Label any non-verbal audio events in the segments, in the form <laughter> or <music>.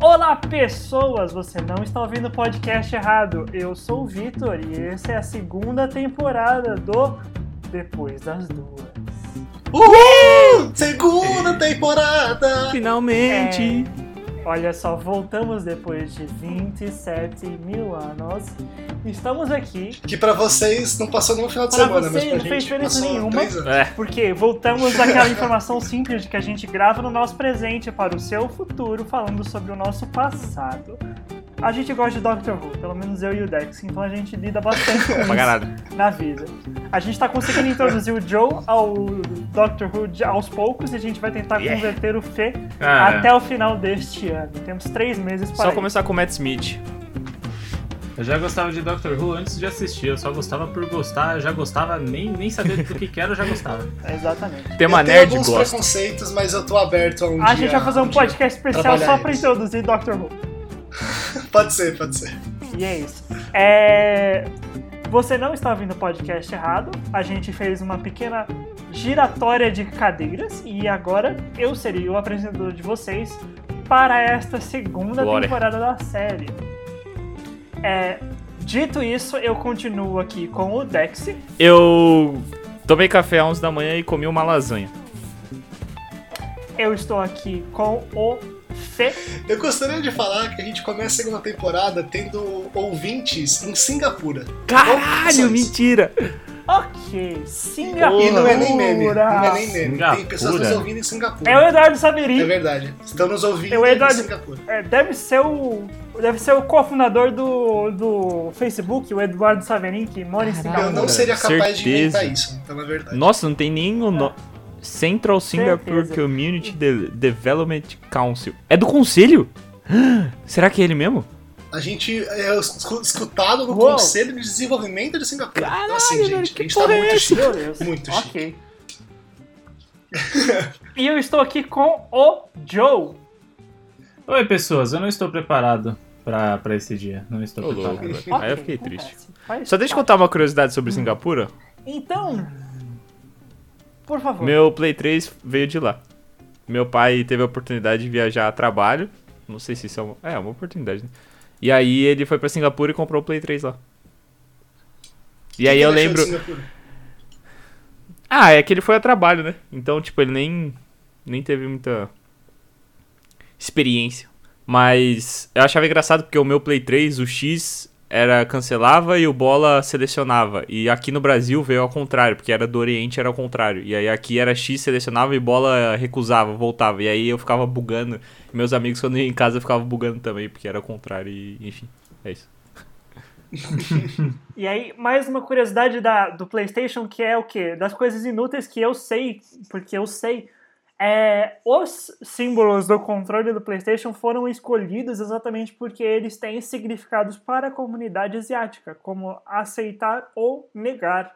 Olá, pessoas! Você não está ouvindo o podcast errado. Eu sou o Vitor e essa é a segunda temporada do Depois das Duas. Uhul! Segunda temporada! Finalmente! Olha só, voltamos depois de 27 mil anos. Estamos aqui Que pra vocês não passou nenhum final de Pra semana, mas pra não fez gente diferença passou nenhuma. É. porque voltamos àquela informação simples de que a gente grava no nosso presente para o seu futuro, falando sobre o nosso passado. A gente gosta de Doctor Who, pelo menos eu e o Dex, então a gente lida bastante <laughs> com isso na vida. A gente tá conseguindo introduzir o Joe ao Doctor Who aos poucos e a gente vai tentar Yeah. converter o Fê Cara, até o final deste ano. Temos três meses para Só isso. começar com o Matt Smith. eu já gostava de Doctor Who antes de assistir, eu só gostava por gostar, eu já gostava, nem, nem saber do que que era, eu já gostava. <laughs> Exatamente. Tema eu tenho nerd alguns gosta. preconceitos, mas eu tô aberto a um A dia- gente vai fazer um dia podcast especial trabalhar só pra isso. introduzir Doctor Who. <laughs> Pode ser, pode ser. E é isso. É... Você não está ouvindo o podcast errado. A gente fez uma pequena giratória de cadeiras e agora eu serei o apresentador de vocês para esta segunda Glória. temporada da série. É, Dito isso, eu continuo aqui com o Dex. Eu tomei café às 11 da manhã e comi uma lasanha. Eu estou aqui com o Fê. Eu gostaria de falar que a gente começa a segunda temporada tendo ouvintes em Singapura. Caralho, mentira! Ok, Singapura. E não é nem meme, não é nem meme. Tem Singapura. pessoas nos ouvindo em Singapura. É o Eduardo Saverin. É verdade. Estão nos ouvindo É o em Eduardo- Singapura. É, deve ser o. Deve ser o cofundador do, do Facebook, o Eduardo Saverin, que mora em Eu Singapura. não seria capaz de Certeza. inventar isso, então é verdade. Nossa, não tem nem o no... Central Singapore Certeza. Community De- Development Council. É do conselho? <gasps> Será que é ele mesmo? A gente é escu- escutado no Uou. Conselho de Desenvolvimento de Singapura. Caralho, então, assim, velho, gente, que a gente tá porra é muito essa? chique. Meu Deus. Muito chique. Ok. <laughs> e eu estou aqui com o Joe. Oi, pessoas, eu não estou preparado pra, pra esse dia, não estou Ô, louco, preparado. velho. Aí eu Ok, fiquei triste. acontece. Faz Só deixa eu parte. contar uma curiosidade sobre Singapura. Então. Por favor. Meu Play 3 veio de lá. Meu pai teve a oportunidade de viajar a trabalho. Não sei se isso é uma, é uma oportunidade, né? E aí ele foi pra Singapura e comprou o Play 3 lá. E aí que eu lembro. Singapura? Ah, é que ele foi a trabalho, né? Então, tipo, ele nem, nem teve muita experiência. Mas eu achava engraçado porque o meu Play 3, o X era cancelava e o bola selecionava. E aqui no Brasil veio ao contrário, porque era do Oriente era ao contrário. E aí aqui era X selecionava e bola recusava, voltava. E aí eu ficava bugando. Meus amigos quando iam em casa ficavam bugando também, porque era ao contrário e enfim, é isso. <laughs> E aí, mais uma curiosidade da, do PlayStation, que é o quê? Das coisas inúteis que eu sei, porque eu sei. É, os símbolos do controle do PlayStation foram escolhidos exatamente porque eles têm significados para a comunidade asiática, como aceitar ou negar,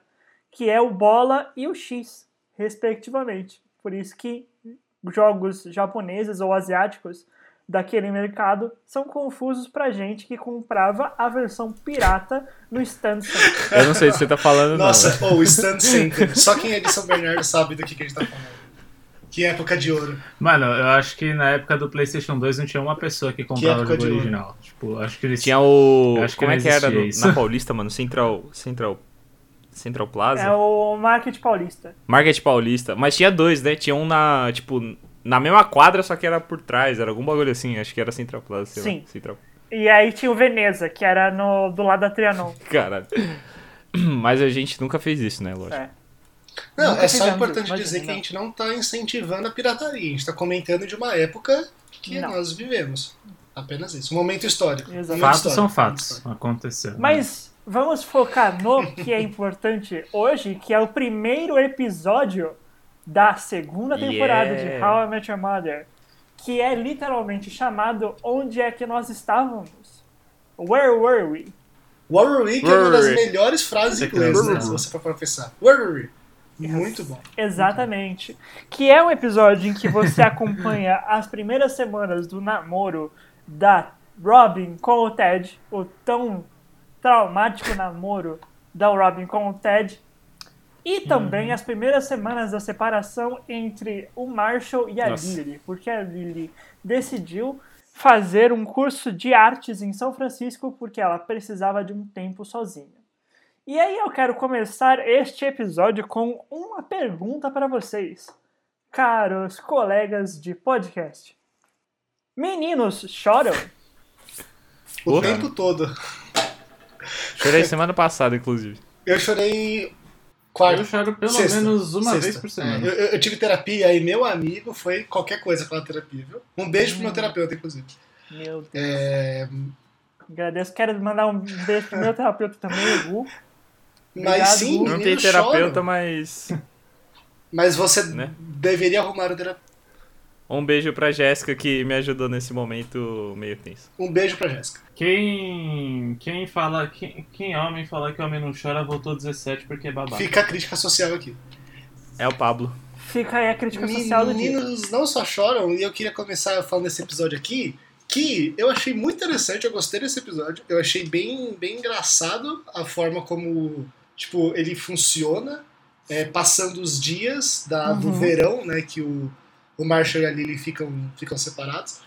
que é o bola e o X, respectivamente. Por isso que jogos japoneses ou asiáticos daquele mercado são confusos pra gente que comprava a versão pirata no stand center. Eu não sei se você tá falando, Nossa, não. oh, o Stand Center. Só quem é de São Bernardo sabe do que, que a gente tá falando. Que época de ouro. Mano, eu acho que na época do PlayStation 2 não tinha uma pessoa que comprava o época jogo de ouro. original. Tipo, acho que eles Tinha o. Acho que como é não que era no- isso. na <laughs> Paulista, mano? Central. Central. Central Plaza? É o Market Paulista. Market Paulista. Mas tinha dois, né? Tinha um na. Tipo, na mesma quadra, só que era por trás. Era algum bagulho assim. Acho que era Central Plaza. Sei Sim. Lá. Central. E aí tinha o Veneza, que era no, do lado da Trianon. <laughs> Caralho. <clears throat> Mas a gente nunca fez isso, né? Lógico. É. Não, Nunca é só importante isso, imagina, dizer que a gente não tá incentivando a pirataria. A gente tá comentando de uma época que Não. nós vivemos. Apenas isso. Um momento histórico. Exato. Momento fatos histórico. são fatos. Aconteceu. Mas vamos focar no que é importante hoje, que é o primeiro episódio da segunda temporada Yeah. de How I Met Your Mother, que é literalmente chamado Onde é que nós estávamos? Where were we? Where were we, que é uma das melhores frases que inglesas, né? Se você for professar. Where were we? Muito bom. Exatamente. Que é um episódio em que você <laughs> acompanha as primeiras semanas do namoro da Robin com o Ted, o tão traumático namoro da Robin com o Ted. E também as primeiras semanas da separação entre o Marshall e a Nossa. Lily, porque a Lily decidiu fazer um curso de artes em São Francisco porque ela precisava de um tempo sozinha. E aí eu quero começar este episódio com uma pergunta para vocês, caros colegas de podcast. Meninos choram? O Porra. tempo todo. Chorei semana passada, inclusive. Eu chorei quarta. Eu choro pelo Sexta. menos uma Sexta. vez por semana. Eu, eu- eu tive terapia e meu amigo foi qualquer coisa aquela terapia, viu? Um beijo pro meu terapeuta, inclusive. Meu Deus. É, Agradeço. Quero mandar um beijo pro meu terapeuta também, o Gu. Mas Obrigado, sim. Não tem meninos terapeuta, choram. mas. Mas você Né? deveria arrumar o terapeuta. Um beijo pra Jéssica que me ajudou nesse momento meio tenso. Um beijo pra Jéssica. Quem, quem fala, quem, quem é homem falar que homem não chora, votou 17 porque é babaca. Fica a crítica social aqui. É o Pablo. Fica aí a crítica social do dia. Meninos não só choram, e eu queria começar falando desse episódio aqui, que eu achei muito interessante, eu gostei desse episódio. Eu achei bem, bem engraçado a forma como, tipo, ele funciona, é, passando os dias da, do Uhum. verão, né, que o, o Marshall e a Lily ficam, ficam separados.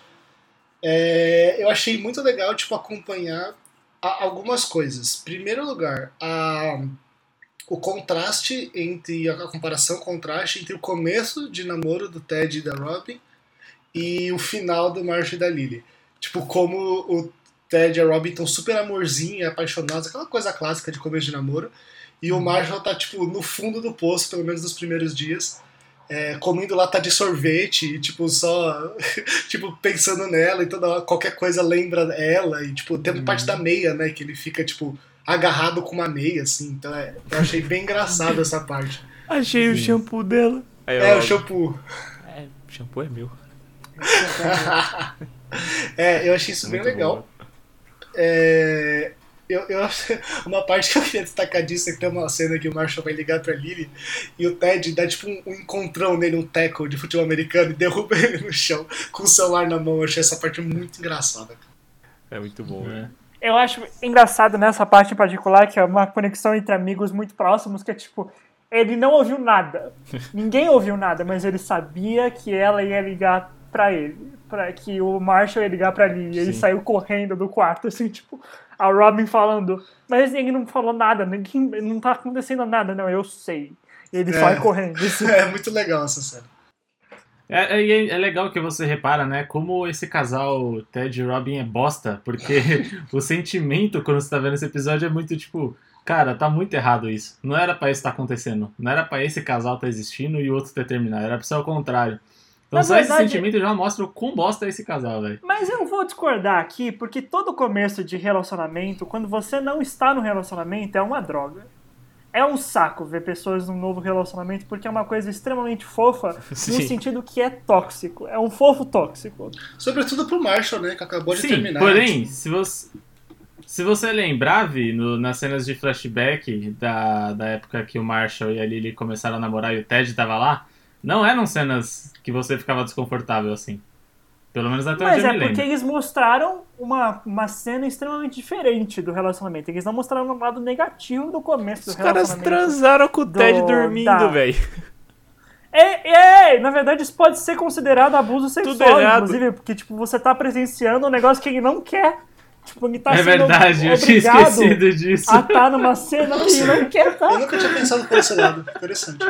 É, eu achei muito legal, tipo, acompanhar a- algumas coisas. Primeiro lugar, a o contraste entre a comparação, o contraste entre o começo de namoro do Ted e da Robin e o final do Marshall e da Lily. Tipo, como o Ted e a Robin estão super amorzinho e apaixonados, aquela coisa clássica de começo de namoro. E o Marshall tá, tipo, no fundo do poço, pelo menos nos primeiros dias, é, comendo lata de sorvete e, tipo, só, <laughs> tipo, pensando nela e toda hora, qualquer coisa lembra ela. E, tipo, tem parte da meia, né, que ele fica, tipo, agarrado com uma meia, assim. Então, é, eu achei bem engraçado essa parte. <laughs> Achei o shampoo dela. Aí, É, ó, o shampoo. É, o shampoo é meu. <laughs> É, eu achei isso bem Muito legal. bom. É, eu, eu acho <laughs> uma parte que eu queria destacar disso é que tem uma cena que o Marshall vai ligar pra Lily e o Ted dá tipo um, um encontrão nele, um tackle de futebol americano e <laughs> derruba ele no chão com o celular na mão. Eu achei essa parte muito engraçada. É muito bom. É. Eu acho engraçado nessa parte em particular, que é uma conexão entre amigos muito próximos, que é tipo, ele não ouviu nada. <laughs> Ninguém ouviu nada, mas ele sabia que ela ia ligar pra ele. Pra que o Marshall ia ligar pra Lily. E ele Sim. saiu correndo do quarto, assim, tipo, a Robin falando, mas ninguém não falou nada, ninguém, não tá acontecendo nada, não, eu sei. E ele É. sai correndo. assim. <laughs> É muito legal essa cena. É, é, é legal que você repara, né, como esse casal Ted e Robin é bosta, porque <laughs> o sentimento quando você tá vendo esse episódio é muito tipo, cara, tá muito errado isso. Não era pra isso estar acontecendo. Não era pra esse casal estar existindo e o outro ter terminado. Era pra ser o contrário. Então Na só verdade- esse sentimento já mostra o quão bosta é esse casal, velho. Mas eu vou discordar aqui, porque todo começo de relacionamento, quando você não está no relacionamento, é uma droga. É um saco ver pessoas num novo relacionamento, porque é uma coisa extremamente fofa, <laughs> no Sim. sentido que é tóxico. É um fofo tóxico. Sobretudo pro Marshall, né, que acabou de Sim, terminar. porém, se você, se você lembrar, Vi, no- nas cenas de flashback da, da época que o Marshall e a Lily começaram a namorar e o Ted tava lá, não eram cenas que você ficava desconfortável assim. Pelo menos até Mas onde eu é porque eles mostraram uma, uma cena extremamente diferente do relacionamento. Eles não mostraram um lado negativo do começo do Os caras relacionamento. transaram com o do- Ted dormindo, da- velho. É, é, na verdade isso pode ser considerado abuso sexual, inclusive, porque tipo, você tá presenciando um negócio que ele não quer. Tipo, ele tá É verdade, eu tinha esquecido disso. a estar numa cena que ele não quer Eu estar. nunca tinha pensado por esse lado. Interessante.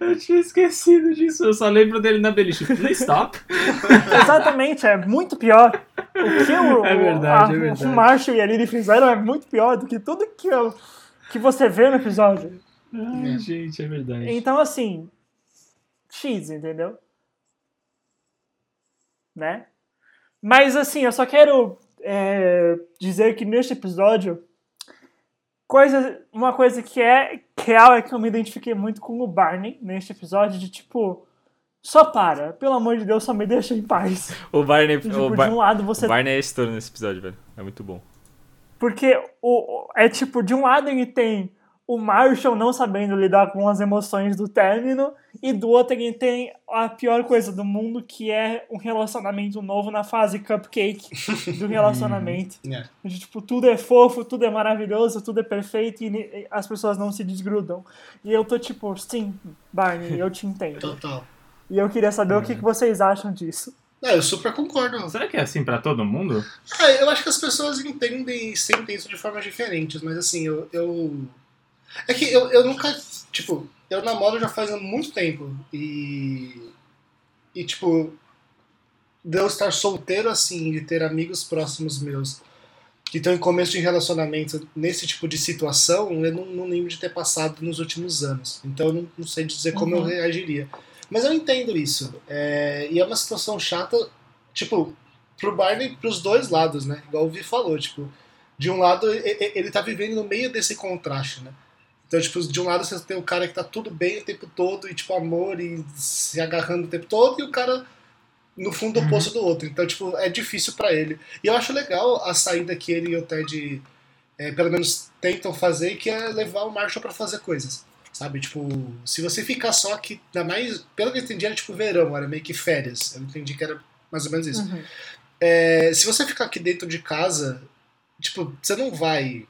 Eu tinha esquecido disso. Eu só lembro dele na beliche. Please stop. <laughs> Exatamente, é muito pior. O que o, É verdade, a- é verdade. o Marshall e a Lily fizeram é muito pior do que tudo que, eu- que você vê no episódio. Ai, gente, é verdade. Então, assim, X, entendeu? Né? Mas, assim, eu só quero é, dizer que neste episódio, coisa, uma coisa que é real é que eu me identifiquei muito com o Barney neste episódio, de tipo, só para, pelo amor de Deus, só me deixa em paz. O Barney, Tipo, o de Bar- um lado você Barney é estouro nesse episódio, velho. É muito bom. Porque o- é tipo, de um lado ele tem o Marshall não sabendo lidar com as emoções do término, e do outro ele tem a pior coisa do mundo, que é um relacionamento novo na fase cupcake do <laughs> relacionamento. É. Onde, tipo, tudo é fofo, tudo é maravilhoso, tudo é perfeito e as pessoas não se desgrudam. E eu tô tipo, sim, Barney, eu te entendo. Total. E eu queria saber o que, que vocês acham disso. É, eu super concordo. Será que é assim pra todo mundo? Ah, eu acho que as pessoas entendem e sentem isso de formas diferentes, mas assim, eu. eu... É que eu, eu nunca. Tipo, eu namoro já faz muito tempo e. E, tipo. De eu estar solteiro assim, de ter amigos próximos meus que estão em começo de relacionamento nesse tipo de situação, eu não, não lembro de ter passado nos últimos anos. Então eu não, não sei dizer como eu Uhum. reagiria. Mas eu entendo isso. É, e é uma situação chata, tipo, pro Barney pros dois lados, né? Igual o Vi falou, tipo, de um lado ele tá vivendo no meio desse contraste, né? Então, tipo, de um lado você tem o cara que tá tudo bem o tempo todo e, tipo, amor e se agarrando o tempo todo, e o cara no fundo Uhum. oposto do outro. Então, tipo, é difícil pra ele. E eu acho legal a saída que ele e o Ted, é, pelo menos, tentam fazer, que é levar o Marshall pra fazer coisas. Sabe, tipo, se você ficar só aqui, ainda mais, pelo que eu entendi, era tipo verão, era meio que férias. Eu entendi que era mais ou menos isso. Uhum. É, se você ficar aqui dentro de casa, tipo, você não vai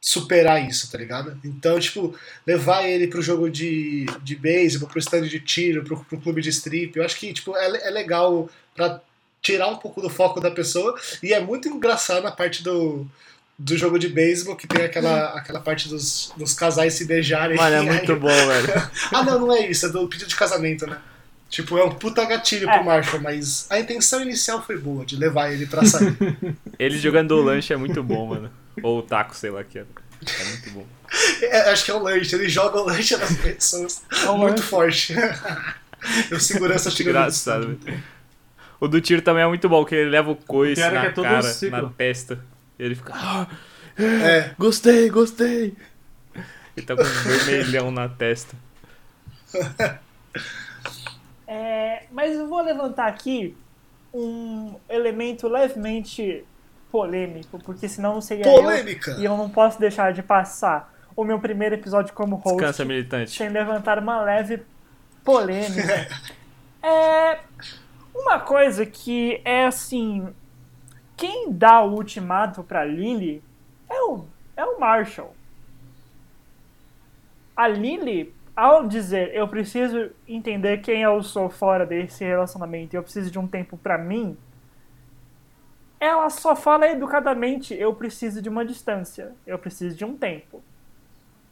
superar isso, tá ligado? Então, tipo, levar ele pro jogo de, de beisebol, pro stand de tiro, pro, pro clube de strip, eu acho que, tipo, é, é legal pra tirar um pouco do foco da pessoa. E é muito engraçado a parte do, do jogo de beisebol, que tem aquela, aquela parte dos, dos casais se beijarem. Mano, é <laughs> muito aí- bom, velho. <laughs> ah, não, não é isso, é do pedido de casamento, né? Tipo, é um puta gatilho É. pro Marshall, mas a intenção inicial foi boa, de levar ele pra sair. Ele jogando o lanche é muito bom, mano. Ou o taco, sei lá que é. É muito bom. <laughs> É, acho que é o lanche, ele joga o lanche nas pessoas É um muito lanche. forte. <laughs> Eu segurança chegando no Engraçado. O do tiro também é muito bom, que ele leva o coice é na que é cara, ciclo. na testa. E ele fica. "Ah, É, gostei, gostei. Ele tá com um <laughs> vermelhão na testa. É, mas eu vou levantar aqui um elemento levemente polêmico, porque senão seria polêmica. eu e eu não posso deixar de passar o meu primeiro episódio como host Descansa, militante. sem levantar uma leve polêmica. <laughs> é uma coisa que é assim, quem dá o ultimato pra Lily é o é o Marshall. A Lily, ao dizer eu preciso entender quem eu sou fora desse relacionamento e eu preciso de um tempo pra mim, ela só fala educadamente eu preciso de uma distância, eu preciso de um tempo.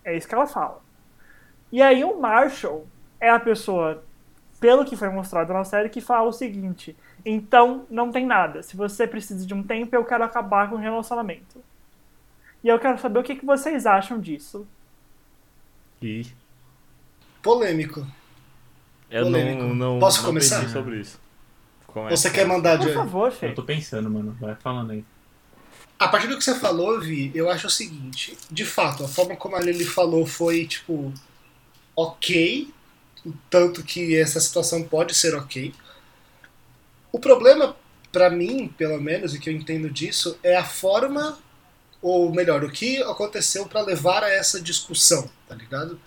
É isso que ela fala. E aí o Marshall é a pessoa, pelo que foi mostrado na série, que fala o seguinte: então não tem nada. Se você precisa de um tempo, eu quero acabar com o relacionamento. E eu quero saber o que, que vocês acham disso. Ih, Polêmico. eu Polêmico. não, não, Posso não começar? sobre isso. Você quer mandar, Por Johnny? favor, Fê. Eu tô pensando, mano. Vai falando aí. A partir do que você falou, Vi, eu acho o seguinte: de fato, a forma como a Lily falou foi, tipo, ok, tanto que essa situação pode ser ok. O problema, pra mim, pelo menos, e que eu entendo disso, é a forma, ou melhor, o que aconteceu pra levar a essa discussão, tá ligado?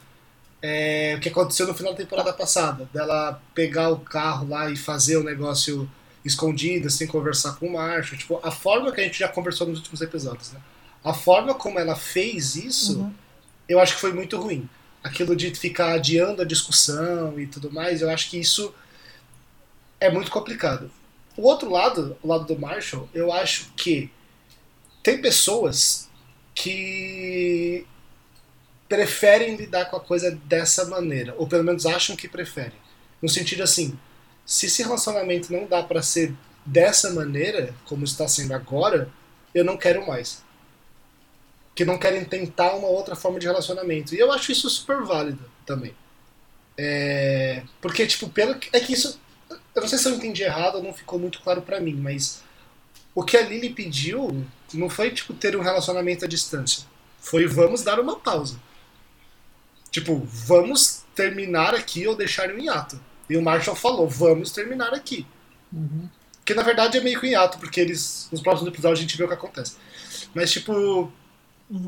É, o que aconteceu no final da temporada passada, dela pegar o carro lá e fazer o negócio escondida, sem conversar com o Marshall. Tipo, a forma que a gente já conversou nos últimos episódios, né? A forma como ela fez isso, Uhum. eu acho que foi muito ruim. Aquilo de ficar adiando a discussão e tudo mais, eu acho que isso é muito complicado. O outro lado, o lado do Marshall, eu acho que tem pessoas que preferem lidar com a coisa dessa maneira, ou pelo menos acham que preferem. No sentido assim, se esse relacionamento não dá pra ser dessa maneira, como está sendo agora, eu não quero mais. Que não querem tentar uma outra forma de relacionamento. E eu acho isso super válido também. É, Porque, tipo, pelo é que isso. Eu não sei se eu entendi errado ou não ficou muito claro pra mim, mas o que a Lily pediu não foi, tipo, ter um relacionamento à distância. Foi vamos dar uma pausa. Tipo, vamos terminar aqui ou deixar em hiato. E o Marshall falou, vamos terminar aqui. Que na verdade é meio que um hiato, porque eles. Nos próximos episódios a gente vê o que acontece. Mas tipo.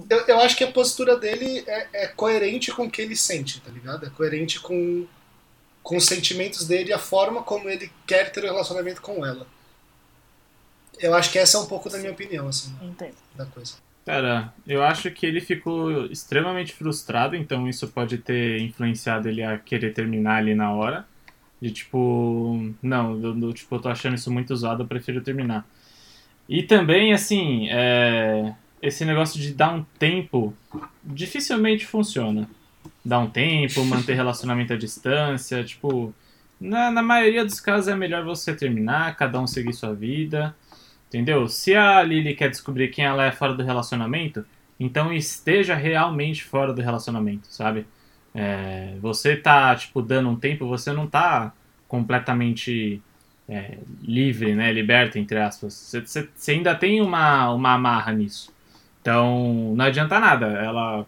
Eu, eu acho que a postura dele é, é coerente com o que ele sente, tá ligado? É coerente com, com os sentimentos dele e a forma como ele quer ter o um relacionamento com ela. Eu acho que essa é um pouco da minha opinião, assim, Entendo. da coisa. Cara, eu acho que ele ficou extremamente frustrado, então isso pode ter influenciado ele a querer terminar ali na hora. De tipo, não, eu, eu, tipo, eu tô achando isso muito zoado, eu prefiro terminar. E também, assim, é, esse negócio de dar um tempo dificilmente funciona. Dar um tempo, manter <laughs> relacionamento à distância, tipo, na, na maioria dos casos é melhor você terminar, cada um seguir sua vida. Entendeu? Se a Lily quer descobrir quem ela é fora do relacionamento, então esteja realmente fora do relacionamento, sabe? É, você tá, tipo, dando um tempo, você não tá completamente é, livre, né? Liberto, entre aspas. Você ainda tem uma, uma amarra nisso. Então, não adianta nada ela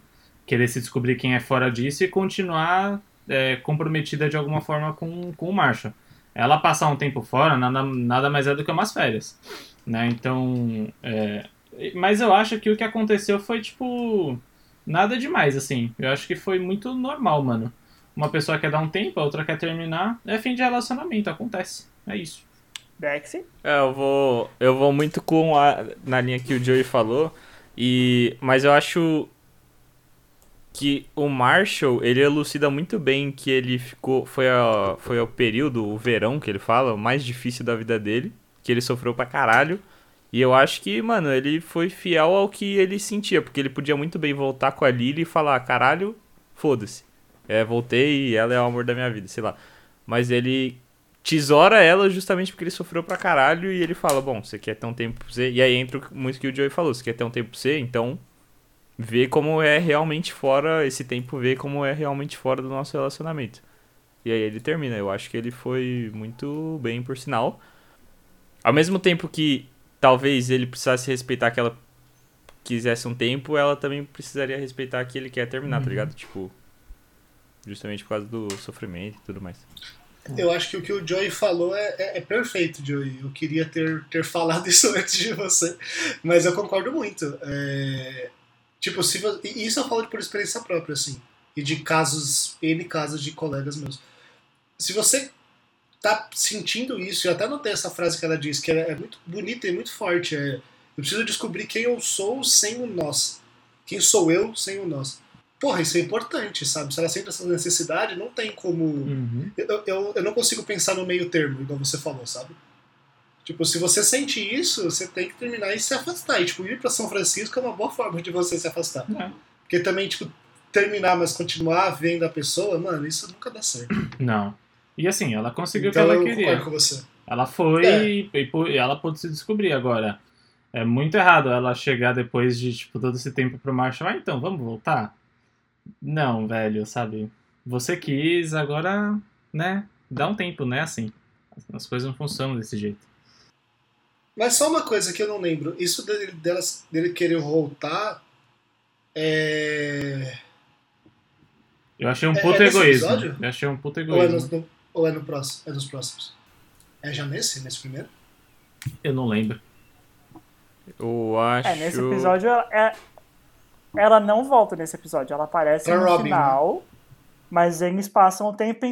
querer se descobrir quem é fora disso e continuar é, comprometida de alguma forma com, com o Marshall. Ela passar um tempo fora, nada, nada mais é do que umas férias. Né? Então, é... mas eu acho que o que aconteceu foi tipo nada demais assim. Eu acho que foi muito normal, mano. Uma pessoa quer dar um tempo, a outra quer terminar, é fim de relacionamento, acontece. É isso. Bexy? É, eu vou eu vou muito com a na linha que o Joey falou e mas eu acho que o Marshall, ele elucida muito bem que ele ficou foi a, foi o período, o verão que ele fala, o mais difícil da vida dele que ele sofreu pra caralho. E eu acho que, mano, ele foi fiel ao que ele sentia, porque ele podia muito bem voltar com a Lily e falar, caralho, foda-se. É, voltei e ela é o amor da minha vida, sei lá. Mas ele tesoura ela justamente porque ele sofreu pra caralho e ele fala, bom, você quer ter um tempo pra você. E aí entra muito que o Joey falou, você quer ter um tempo pra você, então vê como é realmente fora, esse tempo vê como é realmente fora do nosso relacionamento. E aí ele termina. Eu acho que ele foi muito bem, por sinal. Ao mesmo tempo que talvez ele precisasse respeitar que ela quisesse um tempo, ela também precisaria respeitar que ele quer terminar, tá uhum. tá ligado? Tipo, justamente por causa do sofrimento e tudo mais. Eu acho que o que o Joey falou é, é, é, perfeito, Joey. Eu queria ter, ter falado <laughs> isso antes de você, mas eu concordo muito. É, tipo, se você, e isso eu falo por experiência própria, assim, e de casos, N casos de colegas meus. Se você tá sentindo isso, e até notei essa frase que ela diz, que é, muito bonita e muito forte. É, eu preciso descobrir quem eu sou sem o nós. Quem sou eu sem o nós. Porra, isso é importante, sabe? Se ela sente essa necessidade, não tem como. Uhum. Eu, eu, eu não consigo pensar no meio termo, igual você falou, sabe? Tipo, se você sente isso, você tem que terminar e se afastar. E, tipo, ir pra São Francisco é uma boa forma de você se afastar. É. Porque também, tipo, terminar, mas continuar vendo a pessoa, mano, isso nunca dá certo. Não. E assim, ela conseguiu então, o que ela queria. Com você. Ela foi é. e, e, ela pôde se descobrir agora. É muito errado ela chegar depois de tipo, todo esse tempo pro Marshall. Ah, então, vamos voltar? Não, velho, sabe? Você quis, agora, né? Dá um tempo, né? Assim. As coisas não funcionam desse jeito. Mas só uma coisa que eu não lembro. Isso dele, delas, dele querer voltar. É. Eu achei um é, puto é, é egoísmo. Eu achei um puto egoísmo. Ou é, no, é próximo? É dos próximos? É já nesse? Nesse primeiro? Eu não lembro. Eu acho. É, nesse episódio ela, é, ela não volta nesse episódio. Ela aparece pra no Robin, final, né? mas eles passam o tempo.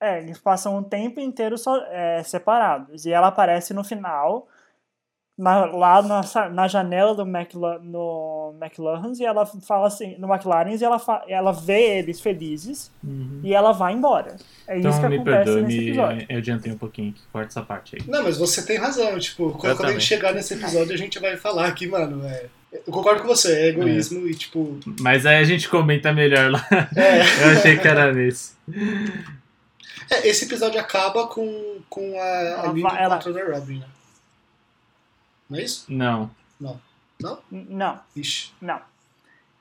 É, eles passam um tempo inteiro só, é, separados. E ela aparece no final na, lá na, na janela do McLaren, no McLaren e ela fala assim, no McLaren e ela, fa, ela vê eles felizes uhum. e ela vai embora. É então, isso que me acontece perdoe, nesse episódio. Eu adiantei um pouquinho, corta essa parte aí. Não, mas você tem razão, tipo, quando, quando a gente chegar nesse episódio a gente vai falar aqui, mano, é, eu concordo com você, é egoísmo é. e tipo. Mas aí a gente comenta melhor lá. É. <laughs> eu achei que era nesse. É, esse episódio acaba com, com a, a Lily ela... contra a Robin, né? Não é isso? Não. Não. Não? Não. Ixi. Não.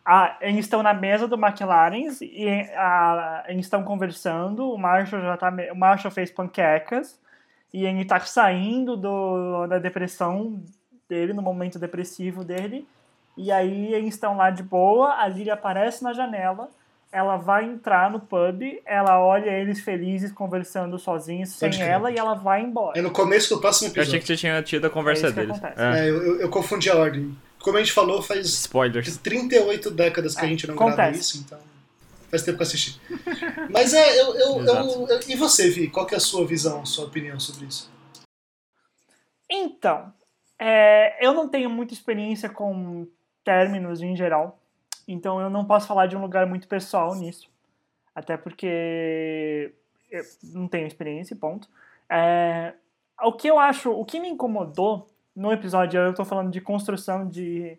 Ah, eles estão na mesa do McLaren e ah, eles estão conversando. O Marshall já tá. O Marshall fez panquecas e ele tá saindo do, da depressão dele, no momento depressivo dele. E aí eles estão lá de boa, a Lily aparece na janela ela vai entrar no pub, ela olha eles felizes conversando sozinhos, sem ela, e ela vai embora. É no começo do próximo episódio. Eu achei que você tinha tido a conversa é deles. É. É, eu, eu, eu, confundi a ordem. como a gente falou, faz Spoilers. 38 décadas que a É, gente não grava acontece. isso, então faz tempo que eu assisti. <laughs> Mas é, eu, eu, eu, eu- E você, Vi? Qual que é a sua visão, sua opinião sobre isso? Então, é, eu não tenho muita experiência com términos em geral, então eu não posso falar de um lugar muito pessoal nisso, até porque eu não tenho experiência, ponto. É, o que eu acho, o que me incomodou no episódio, eu tô falando de construção de,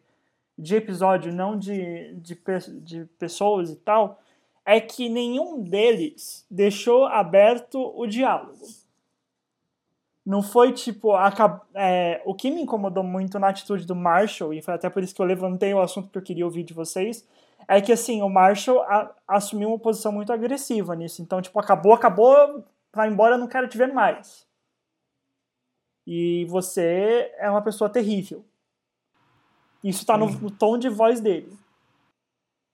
de episódio, não de, de, de pessoas e tal, é que nenhum deles deixou aberto o diálogo. Não foi tipo. acab- é, o que me incomodou muito na atitude do Marshall, e foi até por isso que eu levantei o assunto que eu queria ouvir de vocês, é que assim, o Marshall a- assumiu uma posição muito agressiva nisso. Então, tipo, acabou, acabou, vai embora, eu não quero te ver mais. E você é uma pessoa terrível. Isso tá no, no tom de voz dele.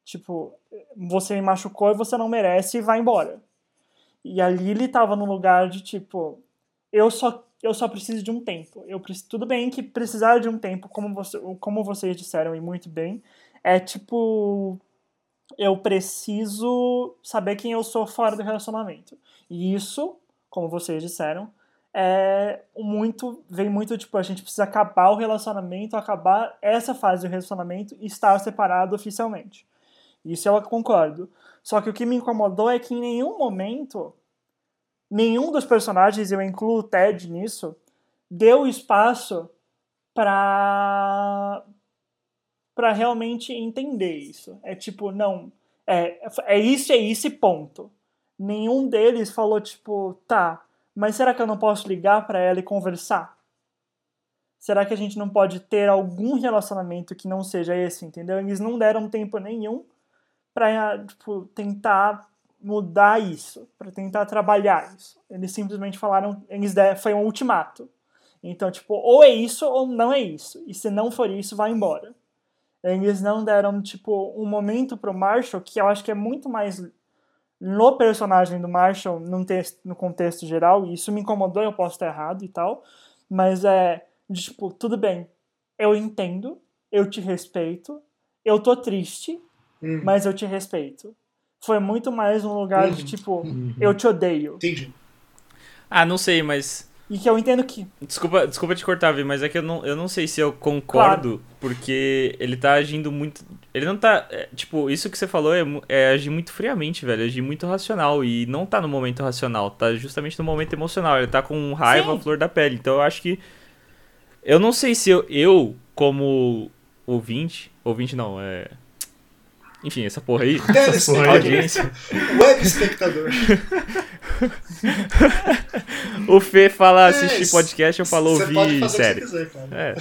Tipo, você me machucou e você não merece e vai embora. E a Lily tava num lugar de tipo, eu só eu só preciso de um tempo. Eu tudo bem que precisar de um tempo, como você, como vocês disseram e muito bem, é tipo eu preciso saber quem eu sou fora do relacionamento. E isso, como vocês disseram, é muito vem muito tipo a gente precisa acabar o relacionamento, acabar essa fase do relacionamento e estar separado oficialmente. Isso eu concordo. Só que o que me incomodou é que em nenhum momento nenhum dos personagens, eu incluo o Ted nisso, deu espaço pra para realmente entender isso. É tipo, não, é, é isso, é isso e ponto. Nenhum deles falou tipo, tá, mas será que eu não posso ligar pra ela e conversar? Será que a gente não pode ter algum relacionamento que não seja esse, entendeu? Eles não deram tempo nenhum pra tipo, tentar mudar isso, para tentar trabalhar isso. Eles simplesmente falaram, eles deram, foi um ultimato. Então, tipo, ou é isso ou não é isso. E se não for isso, vai embora. Eles não deram, tipo, um momento pro Marshall, que eu acho que é muito mais no personagem do Marshall, num texto, no contexto geral, e isso me incomodou, eu posso estar errado e tal, mas é, de, tipo, tudo bem, eu entendo, eu te respeito, eu tô triste, Hum, mas eu te respeito. Foi muito mais um lugar de Uhum. tipo, Uhum. eu te odeio. entendi. Ah, não sei, mas. E que eu entendo que. Desculpa, desculpa te cortar, Vi, mas é que eu não, eu não sei se eu concordo, porque ele tá agindo muito. Ele não tá. é, tipo, isso que você falou é, é agir muito friamente, velho. Agir muito racional. E não tá no momento racional, tá justamente no momento emocional. Ele tá com raiva Sim. à flor da pele. Então eu acho que. Eu não sei se eu, eu como ouvinte. Ouvinte não, é. Enfim, essa porra aí. Telespectador. audiência. Web espectador. <laughs> O Fê fala É, assistir podcast, eu falo ouvir série. quiser. É.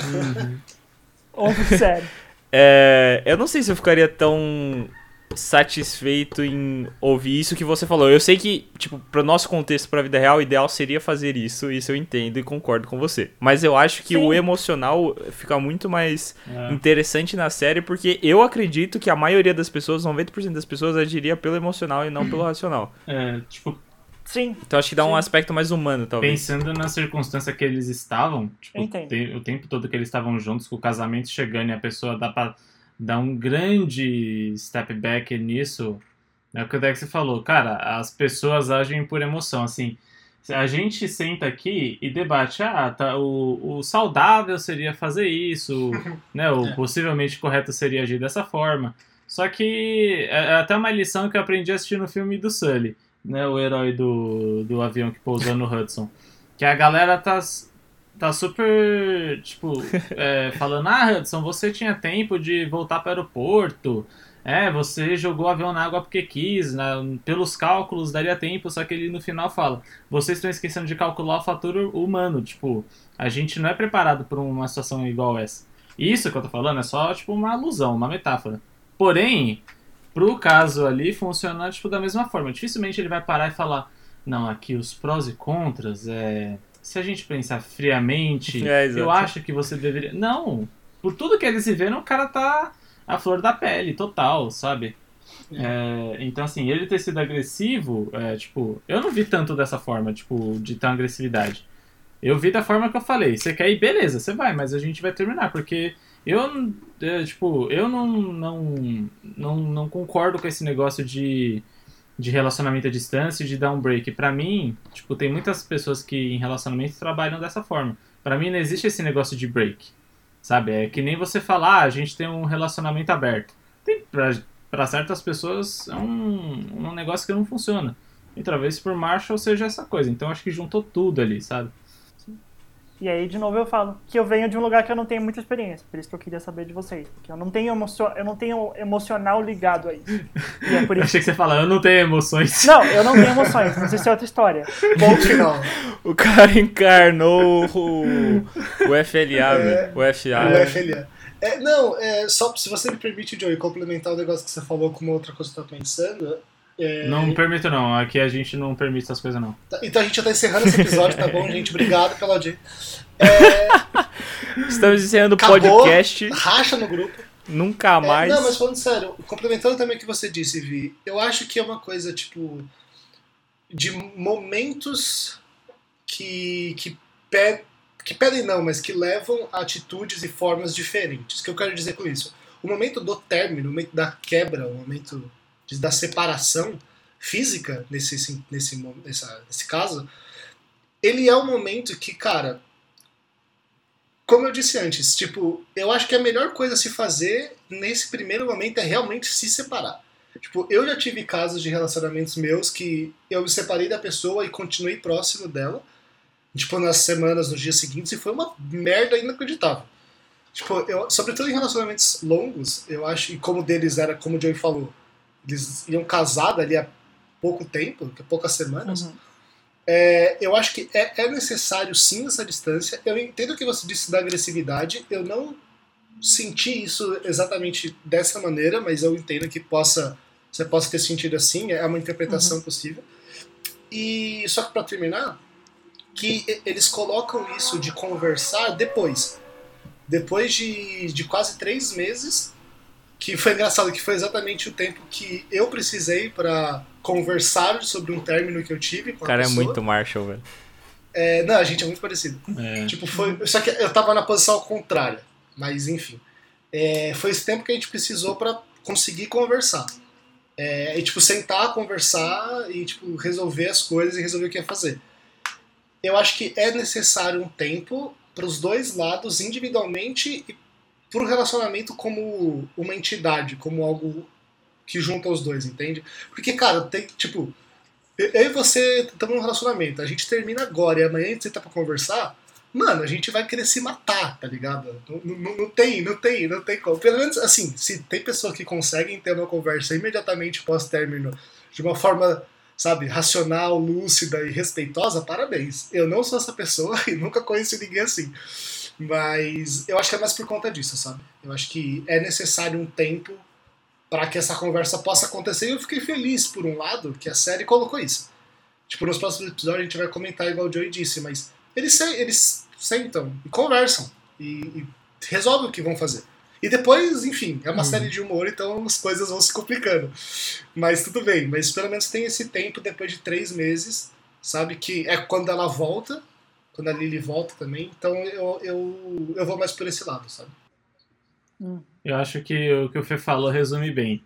É, eu não sei se eu ficaria tão satisfeito em ouvir isso que você falou. Eu sei que, tipo, pro nosso contexto, pra vida real, o ideal seria fazer isso, isso eu entendo e concordo com você. Mas eu acho que Sim. o emocional fica muito mais É. interessante na série, porque eu acredito que a maioria das pessoas, 90% das pessoas, agiria pelo emocional e não pelo <clears throat> racional. É, tipo, Sim, Então acho que dá um Sim. aspecto mais humano, talvez. pensando na circunstância que eles estavam, tipo, o tempo todo que eles estavam juntos, com o casamento chegando e a pessoa dá pra dar um grande step back nisso, é o que o Dex falou, cara, as pessoas agem por emoção, assim, a gente senta aqui e debate, ah, tá, o, o saudável seria fazer isso, <laughs> né, o É. possivelmente correto seria agir dessa forma, só que é é até uma lição que eu aprendi assistindo o filme do Sully, né, o herói do, do avião que pousou no Hudson. Que a galera tá, tá super, tipo, <laughs> é, falando, ah, Hudson, você tinha tempo de voltar para o aeroporto, é, você jogou o avião na água porque quis, né, pelos cálculos daria tempo, só que ele no final fala, vocês estão esquecendo de calcular o fator humano, tipo, a gente não é preparado para uma situação igual essa. Isso que eu tô falando é só, tipo, uma alusão, uma metáfora. Porém, pro caso ali, funciona, tipo, da mesma forma. Dificilmente ele vai parar e falar, não, aqui os prós e contras, é... Se a gente pensar friamente, <laughs> É, eu acho que você deveria... Não! Por tudo que eles se vêem, o cara tá a flor da pele, total, sabe? É, então, assim, ele ter sido agressivo, é, tipo, eu não vi tanto dessa forma, tipo, de tão agressividade. Eu vi da forma que eu falei. Você quer ir, beleza, você vai, mas a gente vai terminar, porque Eu, é, tipo, eu não, não, não, não concordo com esse negócio de, de relacionamento à distância e de dar um break. Pra mim, tipo, tem muitas pessoas que em relacionamento trabalham dessa forma. Pra mim não existe esse negócio de break, sabe? É que nem você falar, ah, a gente tem um relacionamento aberto. Tem, pra certas pessoas é um, um negócio que não funciona. E talvez por Marshall seja essa coisa. Então acho que juntou tudo ali, sabe? E aí, de novo, eu falo que eu venho de um lugar que eu não tenho muita experiência. Por isso que eu queria saber de vocês. Porque eu não tenho, emocio... eu não tenho emocional ligado aí. E é por <laughs> Eu isso... achei que você fala, eu não tenho emoções. Não, eu não tenho emoções, mas isso é outra história. Bom final. <laughs> O cara encarnou o, o FLA, velho. O FA. O FLA. É, não, é, só se você me permite, Joey, complementar o negócio que você falou com uma outra coisa que eu tô pensando. É, Não permito não, aqui a gente não permite essas coisas não. tá- Então a gente já tá encerrando esse episódio, tá bom, gente? Obrigado pela audiência. É, <laughs> Estamos encerrando o podcast. racha no grupo. Nunca É, mais. não, mas falando sério, complementando também o que você disse, Vi, eu acho que é uma coisa, tipo, de momentos que, que, pe- que pedem não, mas que levam a atitudes e formas diferentes. O que eu quero dizer com isso? O momento do término, o momento da quebra, o momento da separação física, nesse, nesse, nessa, nesse caso, ele é um momento que, cara, como eu disse antes, tipo, eu acho que a melhor coisa a se fazer nesse primeiro momento é realmente se separar. Tipo, eu já tive casos de relacionamentos meus que eu me separei da pessoa e continuei próximo dela, tipo, nas semanas, nos dias seguintes, e foi uma merda inacreditável. Tipo, eu, sobretudo em relacionamentos longos, eu acho, e como deles era, como o Joey falou, eles iam casar dali a pouco tempo, que poucas semanas, Uhum. é, eu acho que é, é necessário sim essa distância. Eu entendo o que você disse da agressividade. Eu não senti isso exatamente dessa maneira, mas eu entendo que possa você possa ter sentido assim. É uma interpretação possível. E só que para terminar, que eles colocam isso de conversar depois, depois de, de quase três meses. Que foi engraçado, que foi exatamente o tempo que eu precisei para conversar sobre um término que eu tive com O a cara é pessoa. muito Marshall, velho. É, não, a gente é muito parecido. É. Tipo, foi. Só que eu tava na posição contrária. Mas enfim. É, foi esse tempo que a gente precisou pra conseguir conversar. É, e tipo, sentar, conversar e tipo, resolver as coisas e resolver o que ia fazer. Eu acho que é necessário um tempo para os dois lados, individualmente e pro relacionamento como uma entidade, como algo que junta os dois, entende? Porque, cara, tem, tipo, eu e você estamos num relacionamento, a gente termina agora e amanhã a gente senta pra conversar, mano, a gente vai querer se matar, tá ligado? Não, não, não tem, não tem, não tem como. Pelo menos, assim, se tem pessoas que conseguem ter uma conversa imediatamente pós-término de uma forma, sabe, racional, lúcida e respeitosa, parabéns. Eu não sou essa pessoa <laughs> e nunca conheci ninguém assim. Mas eu acho que é mais por conta disso, sabe? Eu acho que é necessário um tempo para que essa conversa possa acontecer. E eu fiquei feliz, por um lado, que a série colocou isso. Tipo, nos próximos episódios a gente vai comentar igual o Joey disse, mas eles, eles sentam e conversam e, e resolvem o que vão fazer. E depois, enfim, é uma série de humor, então as coisas vão se complicando. Mas tudo bem, mas pelo menos tem esse tempo depois de três meses, sabe? Que é quando ela volta, quando a Lily volta também. Então eu, eu, eu vou mais por esse lado, sabe? Eu acho que o que o Fê falou resume bem.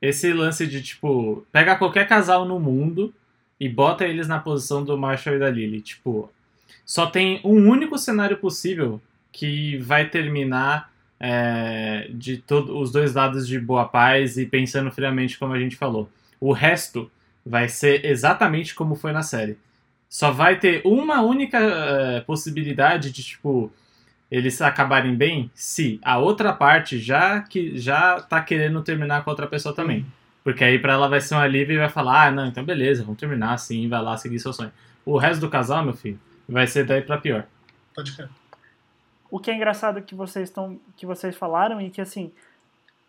Esse lance de, tipo, pega qualquer casal no mundo e bota eles na posição do Marshall e da Lily. Tipo, só tem um único cenário possível que vai terminar é, de todos os dois lados de boa paz e pensando friamente, como a gente falou. O resto vai ser exatamente como foi na série. Só vai ter uma única é, possibilidade de, tipo, eles acabarem bem se a outra parte já que já tá querendo terminar com a outra pessoa também. Porque aí pra ela vai ser um alívio e vai falar: "Ah, não, então beleza, vamos terminar assim, vai lá seguir seu sonho". O resto do casal, meu filho, vai ser daí pra pior. Pode crer. O que é engraçado que vocês estão que vocês falaram e que assim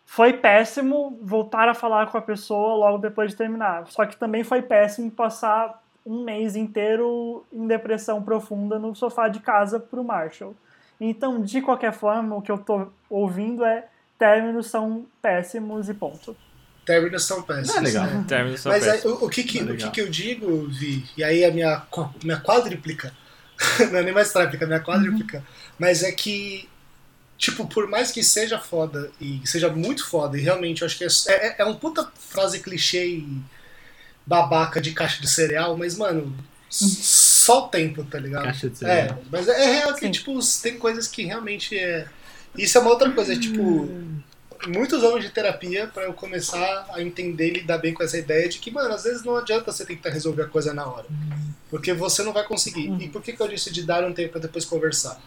foi péssimo voltar a falar com a pessoa logo depois de terminar. Só que também foi péssimo passar um mês inteiro em depressão profunda no sofá de casa pro Marshall. Então, de qualquer forma, o que eu tô ouvindo é términos são péssimos e ponto. Términos são péssimos. Ah, legal. né? Término só Mas aí, péssimo. o, o que, que, Ah, o que, que eu digo, Vi, e aí a minha, minha quádriplica, <laughs> não é nem mais tráplica, minha quádriplica, mas é que tipo, por mais que seja foda e seja muito foda, e realmente eu acho que é, é, é um puta frase clichê e babaca de caixa de cereal, mas, mano, só o tempo, tá ligado? Caixa de É, cereal. mas é real que, Sim. tipo, tem coisas que realmente é. Isso é uma outra coisa, é tipo. Muitos anos de terapia pra eu começar a entender e lidar bem com essa ideia de que, mano, às vezes não adianta você tentar resolver a coisa na hora. Porque você não vai conseguir. E por que, que eu disse de dar um tempo pra depois conversar?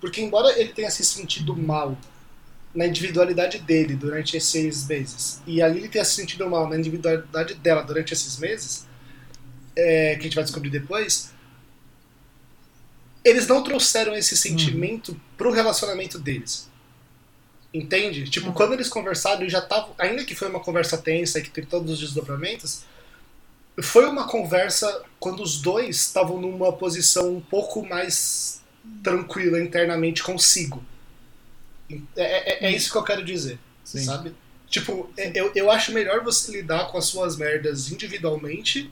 Porque, embora ele tenha se sentido mal na individualidade dele durante esses meses, e a Lily tenha se sentido mal na individualidade dela durante esses meses, é, que a gente vai descobrir depois, eles não trouxeram esse sentimento pro relacionamento deles. Entende? Tipo, quando eles conversaram, eles já estavam. Ainda que foi uma conversa tensa e que teve todos os desdobramentos, foi uma conversa quando os dois estavam numa posição um pouco mais tranquila internamente consigo. É, é- é isso que eu quero dizer, Sim. sabe? Tipo, é- eu, eu acho melhor você lidar com as suas merdas individualmente,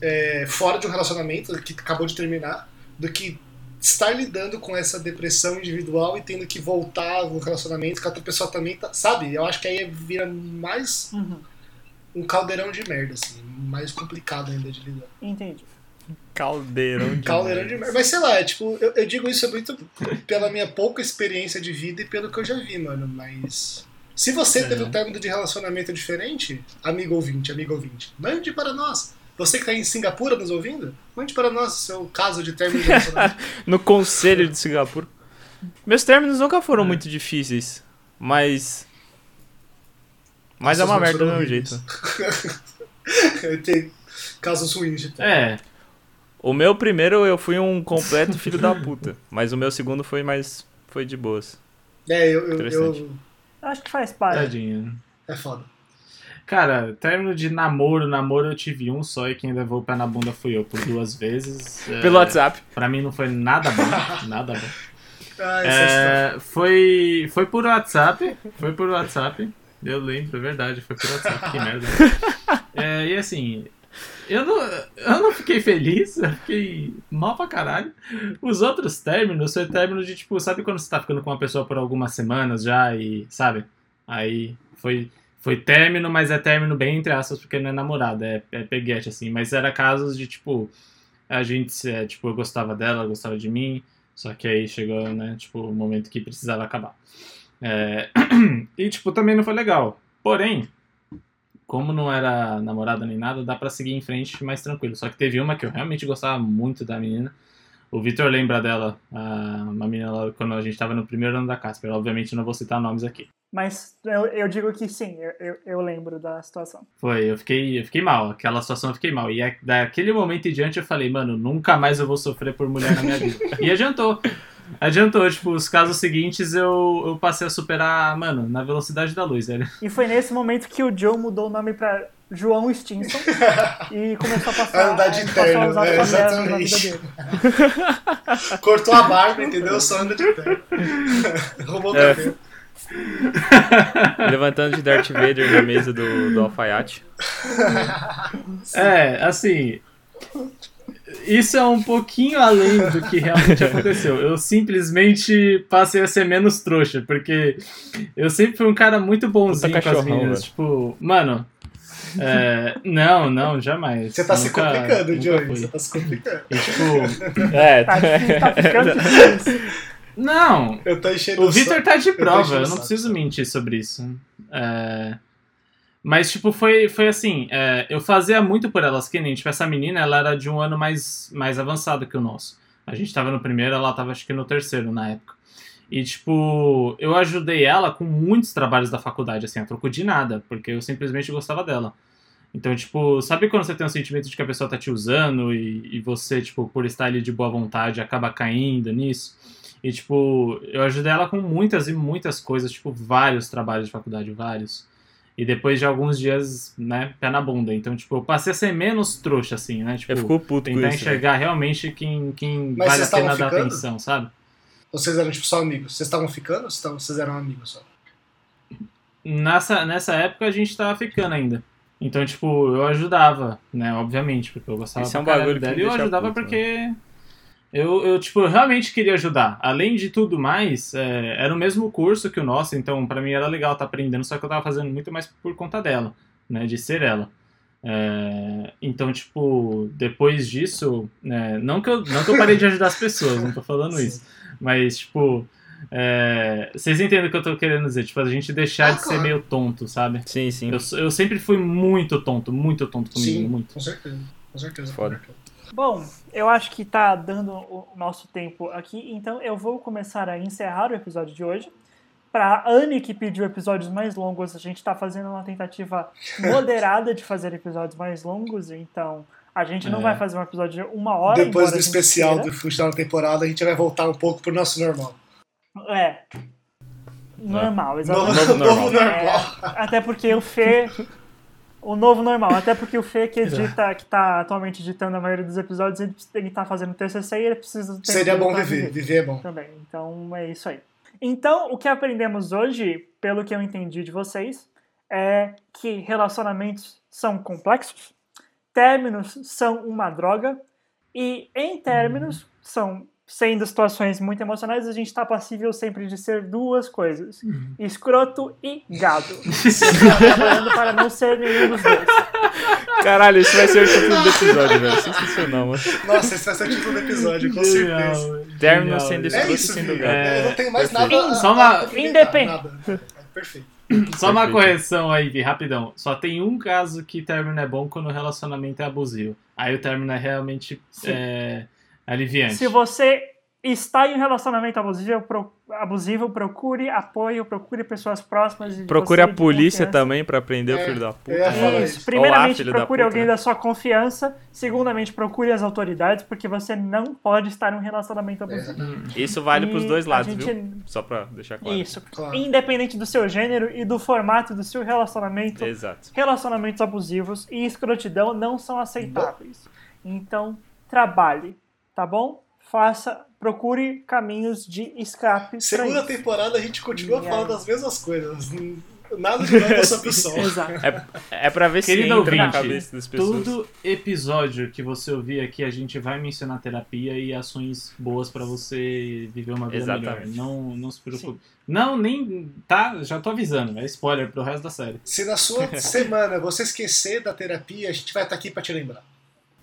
é, fora de um relacionamento que acabou de terminar, do que estar lidando com essa depressão individual e tendo que voltar no relacionamento que a outra pessoa também tá. Sabe? Eu acho que aí vira mais Uhum, um caldeirão de merda, assim. Mais complicado ainda de lidar. entendi. Caldeirão de. Caldeirão de merda. Mas sei lá, é, tipo, eu, eu digo isso muito pela minha pouca experiência de vida e pelo que eu já vi, mano. Mas. Se você É. teve um término de relacionamento diferente, amigo ouvinte, amigo ouvinte, mande para nós. Você que está em Singapura nos ouvindo, mande para nós o seu caso de término de relacionamento. <laughs> No conselho de Singapura. Meus términos nunca foram É. muito difíceis, mas. Mas é Nossa, uma os meus merda do mesmo foram jeito. <laughs> Tem casos ruins de É, O meu primeiro eu fui um completo filho da puta, mas o meu segundo foi mais. Foi de boas. É, eu, eu, Interessante. eu- Acho que faz parte. tadinho. É foda. Cara, término de namoro, namoro eu tive um só e quem levou o pé na bunda fui eu por duas vezes. É, Pelo WhatsApp. Pra mim não foi nada bom, nada bom. Ah, história. É, foi, foi por WhatsApp, foi por WhatsApp. Eu lembro, é verdade, foi por WhatsApp, que merda. <laughs> É, e assim, eu não, eu não fiquei feliz, eu fiquei mal pra caralho. Os outros términos foi término de tipo, sabe quando você tá ficando com uma pessoa por algumas semanas já e, sabe? Aí foi, foi término, mas é término bem entre aspas, porque não é namorada, é, é peguete, assim. Mas era casos de tipo, a gente, é, tipo, eu gostava dela, ela gostava de mim. Só que aí chegou, né, tipo, o momento que precisava acabar. É, <clears throat> E, tipo, também não foi legal. Porém, como não era namorada nem nada, dá pra seguir em frente mais tranquilo. Só que teve uma que eu realmente gostava muito da menina. O Vitor lembra dela, uma menina lá quando a gente tava no primeiro ano da Casper. Obviamente não vou citar nomes aqui. Mas eu, eu digo que sim, eu, eu, eu lembro da situação. Foi, eu fiquei, eu fiquei mal. Aquela situação eu fiquei mal. E a- daquele momento em diante eu falei, mano, nunca mais eu vou sofrer por mulher na minha vida. <laughs> e adiantou. Adiantou, tipo, os casos seguintes eu, eu passei a superar, mano, na velocidade da luz, velho. E foi nesse momento que o Joe mudou o nome pra João Stinson <laughs> e começou a passar, Andar de passou a terno, é, vida exatamente. dele. <laughs> Cortou a barba, entendeu? Só anda de pé. <laughs> Roubou o É. cabelo. Levantando de Darth Vader na mesa do, do alfaiate. É, assim. Isso é um pouquinho além do que realmente aconteceu. Eu simplesmente passei a ser menos trouxa, porque eu sempre fui um cara muito bonzinho com as meninas. velho. Tipo, mano. é, não, não, jamais. Você tá se Nunca- complicando, nunca Joey. fui. Você tá se complicando. E, tipo, <laughs> É, Tá, <laughs> tá ficando difícil. não, Eu tô enchendo O saco. tá de prova, eu o não preciso mentir sobre isso. É, Mas, tipo, foi, foi assim, é, eu fazia muito por elas, que nem, tipo, essa menina, ela era de um ano mais, mais avançado que o nosso. A gente tava no primeiro, ela tava acho que no terceiro na época. E, tipo, eu ajudei ela com muitos trabalhos da faculdade, assim, a troco de nada, porque eu simplesmente gostava dela. Então, tipo, sabe quando você tem um sentimento de que a pessoa tá te usando e, e você, tipo, por estar ali de boa vontade, acaba caindo nisso? E, tipo, eu ajudei ela com muitas e muitas coisas, tipo, vários trabalhos de faculdade, vários. E depois de alguns dias, né, pé na bunda. Então, tipo, eu passei a ser menos trouxa, assim, né? Tipo, eu fico puto com tentar isso. velho. enxergar realmente quem, quem Mas vale vocês a pena estavam dar ficando? atenção, sabe? Vocês eram tipo só amigos? Vocês estavam ficando ou vocês eram amigos só? Nessa, nessa época a gente tava ficando ainda. Então, tipo, eu ajudava, né? Obviamente, porque eu gostava Isso é um bagulho dela. E eu ajudava puto, porque. Eu, eu, tipo, eu realmente queria ajudar. Além de tudo mais, é, era o mesmo curso que o nosso, então pra mim era legal estar aprendendo, só que eu tava fazendo muito mais por conta dela, né, de ser ela. É, então, tipo, depois disso, né, não, que eu, não que eu parei de ajudar as pessoas, não tô falando <laughs> Sim. isso, mas, tipo, é, vocês entendem o que eu tô querendo dizer, tipo, a gente deixar Ah, de ser claro. meio tonto, sabe? Sim, sim. Eu, eu sempre fui muito tonto, muito tonto comigo, Sim, muito. com certeza. Com certeza. Foda. com certeza. Bom, eu acho que tá dando o nosso tempo aqui, então eu vou começar a encerrar o episódio de hoje. Pra Anne, que pediu episódios mais longos, a gente tá fazendo uma tentativa <laughs> moderada de fazer episódios mais longos, então a gente não É. vai fazer um episódio de uma hora. Depois do especial queira. do final da temporada, a gente vai voltar um pouco pro nosso normal. É. Normal, Novo, exatamente. Novo normal. normal. É, até porque o Fê. O novo normal, até porque o Fê que <laughs> edita, que tá atualmente editando a maioria dos episódios, ele, ele tá fazendo TCC e ele precisa Seria bom viver. Viver é bom. também. Então é isso aí. Então, o que aprendemos hoje, pelo que eu entendi de vocês, é que relacionamentos são complexos, términos são uma droga, e em términos, são sendo situações muito emocionais, a gente está passível sempre de ser duas coisas: escroto e gado. <laughs> Trabalhando para não ser nenhum dos dois. Caralho, isso vai ser o título do episódio, velho. Sensacional, mano. Nossa, esse vai ser o título do episódio, com certeza. Término Genial, sendo velho. É escroto isso, sendo filho. gado. Eu não tenho mais perfeito. nada a- Só uma- a acrescentar, Independ- nada. É, Perfeito. Só uma Perfeito. correção aí, Vi, rapidão. Só tem um caso que término é bom quando o relacionamento é abusivo. Aí o término é realmente é, aliviante. Se você está em um relacionamento abusivo, pro- abusivo, procure apoio, procure pessoas próximas. de Procure você, a polícia também pra prender o É, filho da eu puta. falar Isso. Primeiramente, Olá, da procure puta, alguém da sua confiança. Segundamente, procure as autoridades, porque você não pode estar em um relacionamento abusivo. Isso vale pros E dois lados, gente- viu? Só pra deixar claro. Isso. Claro. Independente do seu gênero e do formato do seu relacionamento, Exato. relacionamentos abusivos e escrotidão não são aceitáveis. Então, trabalhe, tá bom? Faça, procure caminhos de escape. pra Segunda isso. temporada a gente continua E falando as mesmas coisas. Nada de novo sobre o sol. Exato. É, é pra ver se Querido entra na ouvinte, cabeça das pessoas. Todo episódio que você ouvir aqui, a gente vai mencionar terapia e ações boas pra você viver uma vida Exatamente. melhor. Não, não se preocupe. Não, nem. Tá, já tô avisando. É spoiler pro resto da série. Se na sua <laughs> semana você esquecer da terapia, a gente vai estar aqui pra te lembrar.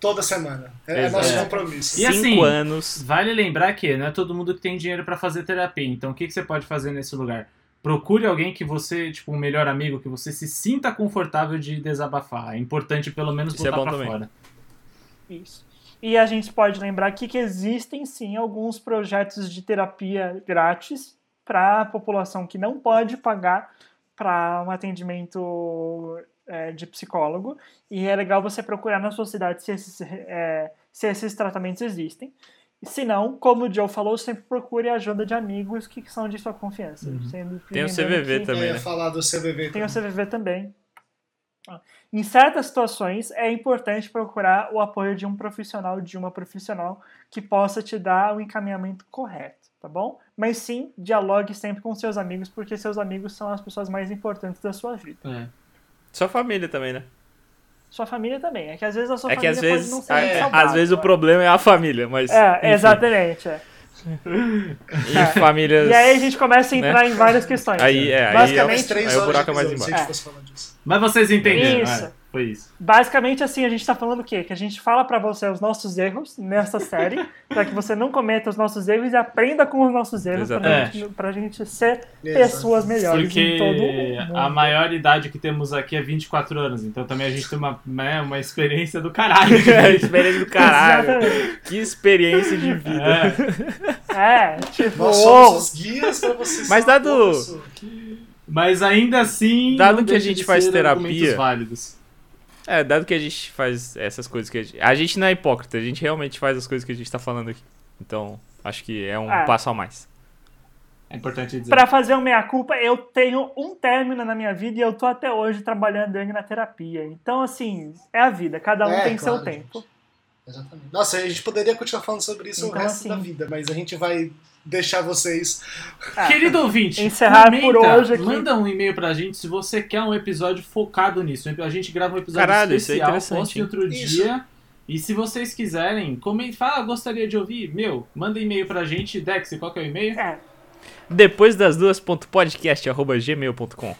Toda semana. É Exato. nosso É. compromisso. E Cinco assim, anos. Vale lembrar que não é todo mundo que tem dinheiro pra fazer terapia. Então, o que, que você pode fazer nesse lugar? Procure alguém que você, tipo, um melhor amigo, que você se sinta confortável de desabafar. É importante, pelo menos, Isso é botar bom pra também. fora. Isso. E a gente pode lembrar aqui que existem sim alguns projetos de terapia grátis para a população que não pode pagar para um atendimento é, de psicólogo. E é legal você procurar na sua cidade se esses, é, se esses tratamentos existem. Se não, como o Joe falou, sempre procure a ajuda de amigos que são de sua confiança. Sendo- Tem o CVV que- Eu também, ia né? falar do CVV. tem o também. CVV também. Em certas situações, é importante procurar o apoio de um profissional, de uma profissional, que possa te dar o encaminhamento correto, tá bom? Mas sim, dialogue sempre com seus amigos, porque seus amigos são as pessoas mais importantes da sua vida. É. Sua família também, né? Sua família também. É que às vezes a sua É que família às pode vezes, não ser é, saudável, às vezes o né? problema é a família, mas. É, enfim. exatamente. é. E famílias. E aí a gente começa a entrar em várias questões. Aí, é, aí, é, Basicamente- três aí o buraco é mais embaixo. disso. Mas vocês entenderam, Isso. Foi isso. Basicamente, assim, a gente tá falando o quê? Que a gente fala pra você os nossos erros nessa <laughs> série, pra que você não cometa os nossos erros e aprenda com os nossos erros, pra Exatamente. gente, pra gente ser Exato. pessoas melhores Porque em todo o mundo. a maior idade que temos aqui é 24 anos, então também a gente tem uma, né, uma experiência do caralho. <laughs> É, experiência do caralho. Exatamente. Que experiência de vida. É, É, tipo, Nós somos os guias pra vocês. Mas dado- mas ainda assim. Dado que a gente faz terapia- válidos. É, dado que a gente faz essas coisas que a gente. A gente não é hipócrita, a gente realmente faz as coisas que a gente tá falando aqui. Então, acho que é um É. passo a mais. É importante dizer. pra fazer o meia-culpa, eu tenho um término na minha vida e eu tô até hoje trabalhando ele na terapia. Então, assim, é a vida, cada um É, tem claro, seu tempo. gente. Exatamente. Nossa, a gente poderia continuar falando sobre isso o Então, resto assim- da vida, mas a gente vai deixar vocês. Ah, Querido ouvinte, Encerrar comenta, por hoje aqui. manda um e-mail pra gente se você quer um episódio focado nisso. A gente grava um episódio Caralho, isso é especial, poste hein? outro Isso. dia E se vocês quiserem, comentem, fala, ah, gostaria de ouvir, meu, manda e-mail pra gente, Dex, qual que é o e-mail? É, Depois das duas, ponto podcast, arroba gmail.com.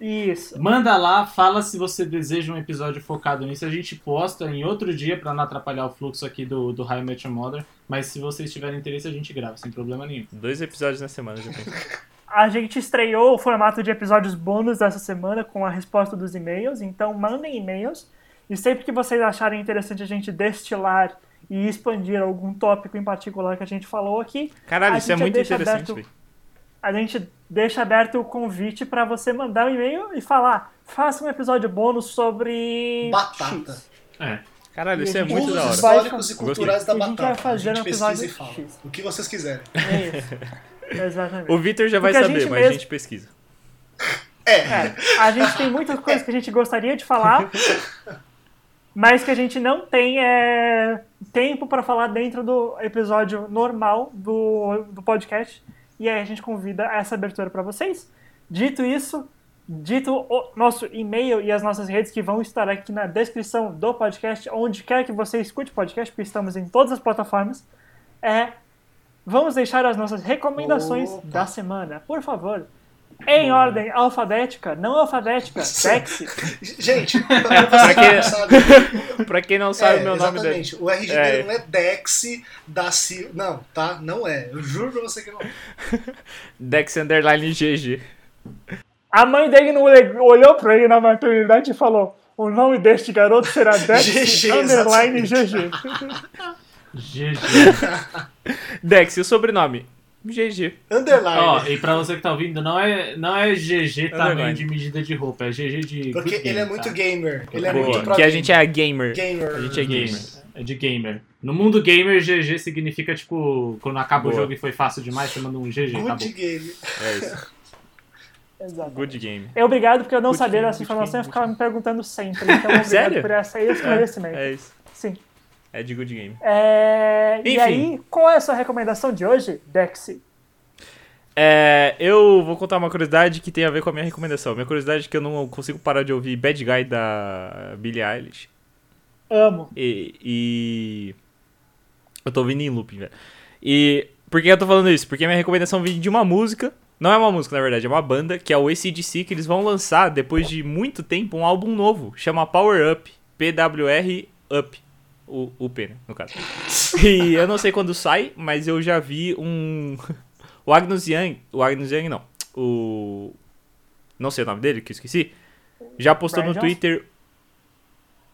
isso. Manda lá, fala se você deseja um episódio focado nisso. A gente posta em outro dia pra não atrapalhar o fluxo aqui do, do High Your Mother. Mas se vocês tiverem interesse, a gente grava, sem problema nenhum. Dois episódios na semana, já pensou. A gente estreou o formato de episódios bônus dessa semana com a resposta dos e-mails, então mandem e-mails. E sempre que vocês acharem interessante a gente destilar e expandir algum tópico em particular que a gente falou aqui, Caralho, A isso é muito interessante, aberto- velho. A gente deixa aberto o convite para você mandar um e-mail e falar: faça um episódio bônus sobre. Batata. X. É. Caralho, isso a é muito da hora. históricos e culturais da E a gente batata. vai fazer a um pesquisa episódio e fala. X. O que vocês quiserem. É isso. <laughs> Exatamente. O Victor já vai Porque a saber, mas a mesmo- gente pesquisa. É. É, a gente tem muitas coisas que a gente gostaria de falar, <laughs> mas que a gente não tem é, tempo para falar dentro do episódio normal do, do podcast. E aí a gente convida essa abertura para vocês. Dito isso, dito o nosso e-mail e as nossas redes que vão estar aqui na descrição do podcast, onde quer que você escute o podcast, porque estamos em todas as plataformas, é, vamos deixar as nossas recomendações Opa. da semana. Por favor, em ordem alfabética, não alfabética, <laughs> sexy. Gente, <laughs> pra você que quê? não sabe. <laughs> Pra quem não sabe é, o meu nome dele. exatamente. O RG É. dele não é Dex da Silva. Não, tá? Não é. Eu juro pra você que não é. Dex Underline GG. A mãe dele não olhou pra ele na maternidade e falou: O nome deste garoto será Dex GG, underline exatamente. GG. GG. Dex, e o sobrenome? GG. Underline. Ó, e pra você que tá ouvindo, não é, não é GG tamanho Underline. de medida de roupa, é GG de. porque ele é muito tá? gamer. Ele é Boa, muito pro que a gente é gamer. gamer. A gente é gamer. É de gamer. No mundo gamer, GG significa tipo, quando acaba o Boa. jogo e foi fácil demais, você manda um GG, Good acabou. game. É isso. <laughs> Exato. Good game. É obrigado porque eu não Good sabia game, dessa informação e ficava me perguntando sempre. Então, obrigado Sério? por essa <laughs> esclarecimento. É isso. É de good game. É, E aí, qual é a sua recomendação de hoje, Dexy? É, eu vou contar uma curiosidade que tem a ver com a minha recomendação. Minha curiosidade é que eu não consigo parar de ouvir Bad Guy da Billie Eilish. Amo. E, e- Eu tô ouvindo em looping, velho. E por que eu tô falando isso? Porque a minha recomendação vem de uma música. Não é uma música, na verdade, é uma banda, que é o ACDC, que eles vão lançar, depois de muito tempo, um álbum novo. Chama Power Up. PWR Up. O, o P, né, no caso. <laughs> E eu não sei quando sai, mas eu já vi um. <laughs> O Agnus Young. O Agnus Young não. O. Não sei o nome dele, que eu esqueci. Já postou Brian no Johnson? Twitter.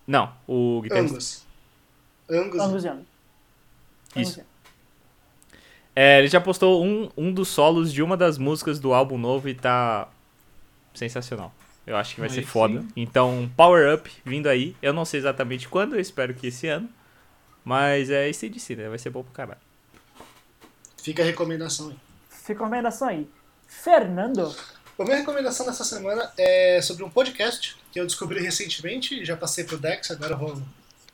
Não, o guitarrista. Angus. Angus. Angusiano. Isso. É, ele já postou um, um dos solos de uma das músicas do álbum novo e tá sensacional. Eu acho que vai Aí ser sim. foda. Então, Power Up vindo aí. Eu não sei exatamente quando, eu espero que esse ano. Mas é ACDC, né? Vai ser bom pro caralho. Fica a recomendação aí. Fica a recomendação aí. Fernando. A minha recomendação dessa semana é sobre um podcast que eu descobri recentemente. Já passei pro Dex, agora eu vou.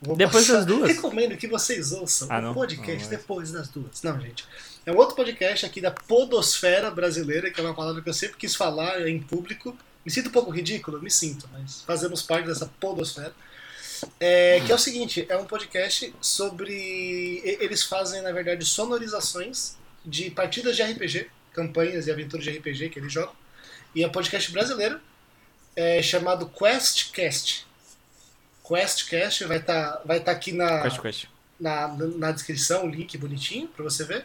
vou Depois passar. das duas? Recomendo que vocês ouçam Ah, o não? podcast Não, mas- depois das duas. Não, gente. É um outro podcast aqui da Podosfera Brasileira, que é uma palavra que eu sempre quis falar em público. Me sinto um pouco ridículo? Me sinto, mas fazemos parte dessa Podosfera. É, que é o seguinte, é um podcast sobre. Eles fazem, na verdade, sonorizações de partidas de RPG, campanhas e aventuras de RPG que eles jogam. E é um podcast brasileiro é, chamado QuestCast. QuestCast vai estar vai tá aqui na, Quest, quest. na, na descrição, o link bonitinho pra você ver.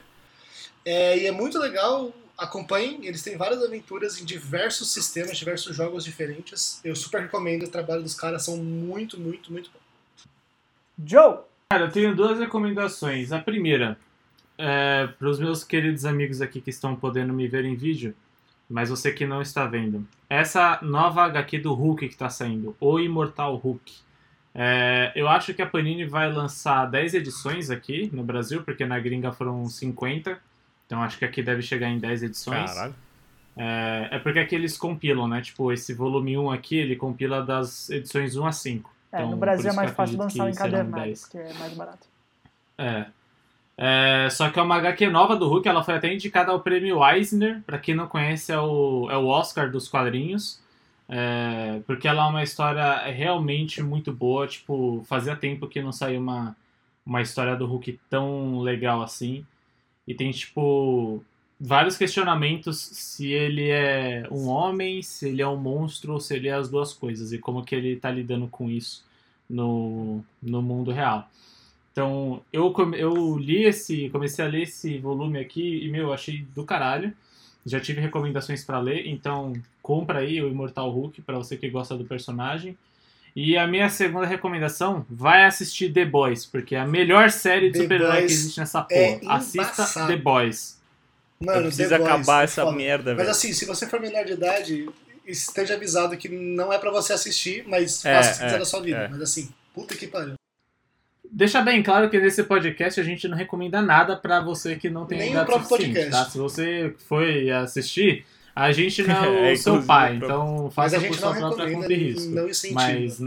É, e é muito legal, acompanhem, eles têm várias aventuras em diversos sistemas, diversos jogos diferentes. Eu super recomendo, o trabalho dos caras são muito, muito, muito bom. Joe. Cara, eu tenho duas recomendações. A primeira, é, para os meus queridos amigos aqui que estão podendo me ver em vídeo, mas você que não está vendo. Essa nova HQ do Hulk que está saindo, O Imortal Hulk. É, eu acho que a Panini vai lançar 10 edições aqui no Brasil, porque na gringa foram 50. Então acho que aqui deve chegar em 10 edições. Caralho. É, é porque aqui eles compilam, né? Tipo, esse volume 1 aqui, ele compila das edições 1 a 5. É, Então, no Brasil é mais fácil lançar serão encadernado, 10. porque é mais barato. É. É, Só que é uma HQ nova do Hulk, ela foi até indicada ao prêmio Eisner, pra quem não conhece, é o, é o Oscar dos quadrinhos. É, porque ela é uma história realmente muito boa. Tipo, fazia tempo que não saiu uma, uma história do Hulk tão legal assim. E tem, tipo, vários questionamentos se ele é um homem, se ele é um monstro ou se ele é as duas coisas. E como que ele tá lidando com isso no, no mundo real. Então, eu, eu li esse, comecei a ler esse volume aqui e, meu, achei do caralho. Já tive recomendações pra ler, então compra aí o Imortal Hulk pra você que gosta do personagem. E a minha segunda recomendação, vai assistir The Boys, porque é a melhor série de super-herói que existe nessa porra. é Assista embaçado. The Boys. Mano, Boys acabar é essa foda. merda, Mas velho. assim, se você for menor de idade, esteja avisado que não é pra você assistir, mas É, faça o que quiser é, da sua vida. é. Mas assim, puta que pariu. Deixa bem claro que nesse podcast a gente não recomenda nada pra você que não tem Nem o idade próprio suficiente, podcast. tá? Se você foi assistir, a gente não <laughs> é É, o seu pai, próprio- então faça a por gente sua não própria recomenda conta e risco. não incentiva. Mas,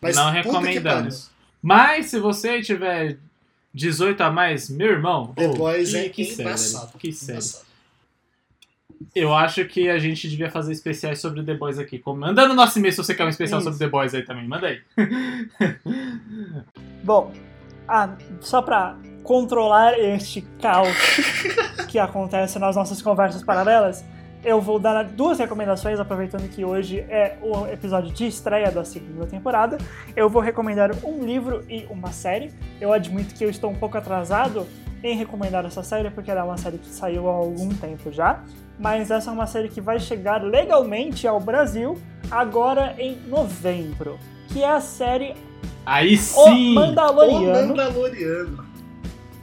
Mas não recomendamos. Mas se você tiver 18 a mais, meu irmão, The oh, é que embaçado. que embaçado. Eu acho que a gente devia fazer especiais sobre The Boys aqui. Manda no nosso e-mail se você quer um especial Isso. sobre The Boys aí também, manda aí. <laughs> Bom, ah, só pra controlar este caos <laughs> que acontece nas nossas conversas paralelas, eu vou dar duas recomendações, aproveitando que hoje é o episódio de estreia da segunda temporada. Eu vou recomendar um livro e uma série. Eu admito que eu estou um pouco atrasado em recomendar essa série, porque ela é uma série que saiu há algum tempo já. Mas essa é uma série que vai chegar legalmente ao Brasil agora em novembro. Que é a série Aí O sim! O Mandaloriano. Mandaloriano.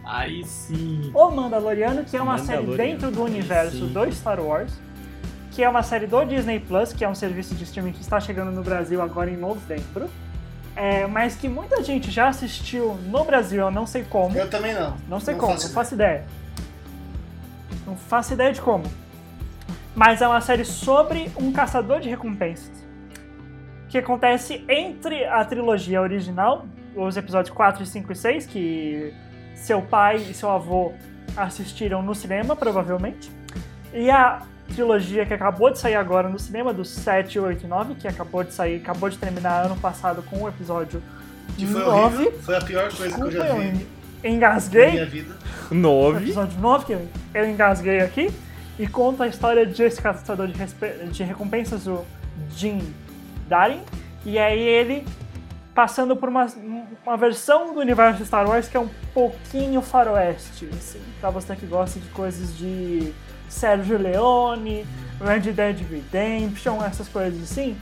Aí sim! O Mandaloriano, que é uma série dentro do universo do Star Wars, que é uma série do Disney Plus, que é um serviço de streaming que está chegando no Brasil agora em novembro, é, mas que muita gente já assistiu no Brasil, eu não sei como, Eu também não. não sei como, faço não faço ideia. Não faço ideia de como. Mas é uma série sobre um caçador de recompensas. Que acontece entre a trilogia original, os episódios 4, 5 e 6, que seu pai e seu avô assistiram no cinema, provavelmente. E a trilogia que acabou de sair agora no cinema, do 7, 8 e 9, que acabou de sair, acabou de terminar ano passado com o episódio Que foi 9. horrível. Foi a pior coisa que eu Desculpa, já eu vi na engasguei minha vida. no Nove. episódio 9, que eu engasguei aqui, e conta a história de esse caçador de, de recompensas, o Jim Darin, e aí ele passando por uma, uma versão do universo Star Wars que é um pouquinho faroeste, assim, pra você que gosta de coisas de Sergio Leone, Red Dead Redemption, essas coisas assim,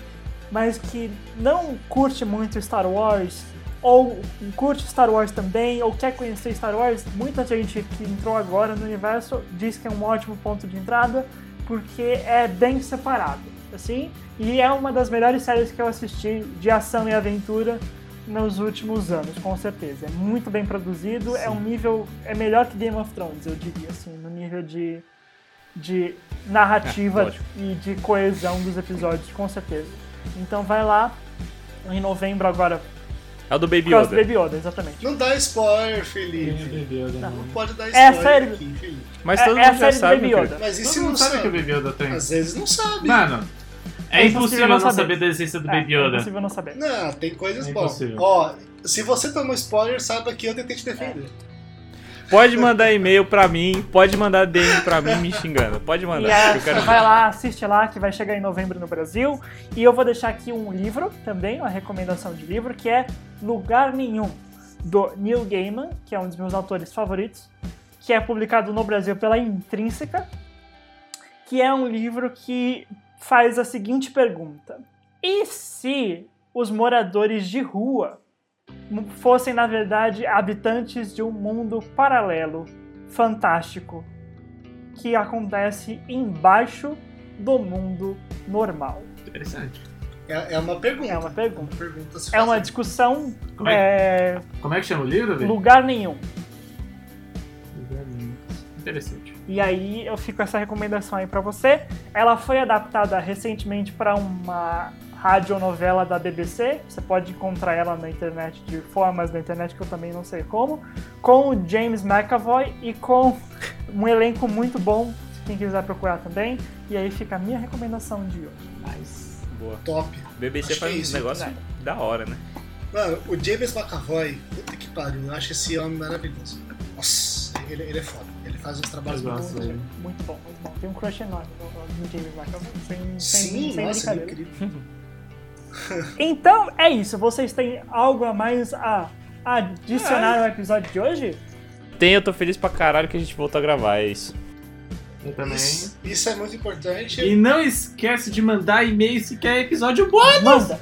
mas que não curte muito Star Wars, ou curte Star Wars também, ou quer conhecer Star Wars, muita gente que entrou agora no universo diz que é um ótimo ponto de entrada, porque é bem separado, assim, e é uma das melhores séries que eu assisti de ação e aventura nos últimos anos, com certeza. É muito bem produzido, é um nível, é melhor que Game of Thrones, eu diria, assim, no nível de, de narrativa É, e de coesão dos episódios, com certeza. Então vai lá, em novembro agora, É o do Baby Yoda. Baby Yoda, exatamente. Não dá spoiler, Felipe. bebeu, né? Não pode dar É a spoiler série- aqui, Felipe. Mas É- todo é a mundo já série do sabe, Baby Yoda. Mas e se não sabe sabe? que o Baby Yoda tem. Às vezes não sabe. Mano, é, É impossível não não saber. saber da existência do É, Baby é Yoda. impossível não saber. Não, tem coisas É boas. Ó, se você tomou spoiler, saiba que eu tentei te defender. Pode mandar e-mail pra mim, pode mandar DM pra mim me xingando. Pode mandar. Que eu quero vai lá, assiste lá, que vai chegar em novembro no Brasil. E eu vou deixar aqui um livro também, uma recomendação de livro, que é Lugar Nenhum, do Neil Gaiman, que é um dos meus autores favoritos, que é publicado no Brasil pela Intrínseca, que é um livro que faz a seguinte pergunta: E se os moradores de rua fossem, na verdade, habitantes de um mundo paralelo, fantástico, que acontece embaixo do mundo normal? Interessante. É, é uma pergunta. É uma pergunta. pergunta a se É uma discussão Como é, é, como é que chama o livro, velho? lugar nenhum. Interessante. E aí eu fico com essa recomendação aí pra você. Ela foi adaptada recentemente para uma radionovela da BBC. Você pode encontrar ela na internet de formas da internet que eu também não sei como, com o James McAvoy e com um elenco muito bom, quem quiser procurar também. E aí fica a minha recomendação de hoje. Mas Boa. top. BBC Acho faz é um isso, negócio né? da hora, né? Mano, o James McAvoy, puta que pariu, eu acho esse homem maravilhoso. Nossa, ele, ele é foda. Ele faz uns trabalhos muito bons. Muito bom, muito bom. Tem um crush enorme no, no James McAvoy. Sem, sem, Sim, sem nossa, ele é incrível. <laughs> Então é isso. Vocês têm algo a mais a adicionar ao episódio de hoje? Tem, eu tô feliz pra caralho que a gente voltou a gravar, é isso. Eu também. Isso, isso é muito importante. E não esquece de mandar e-mail se quer episódio bom. Manda.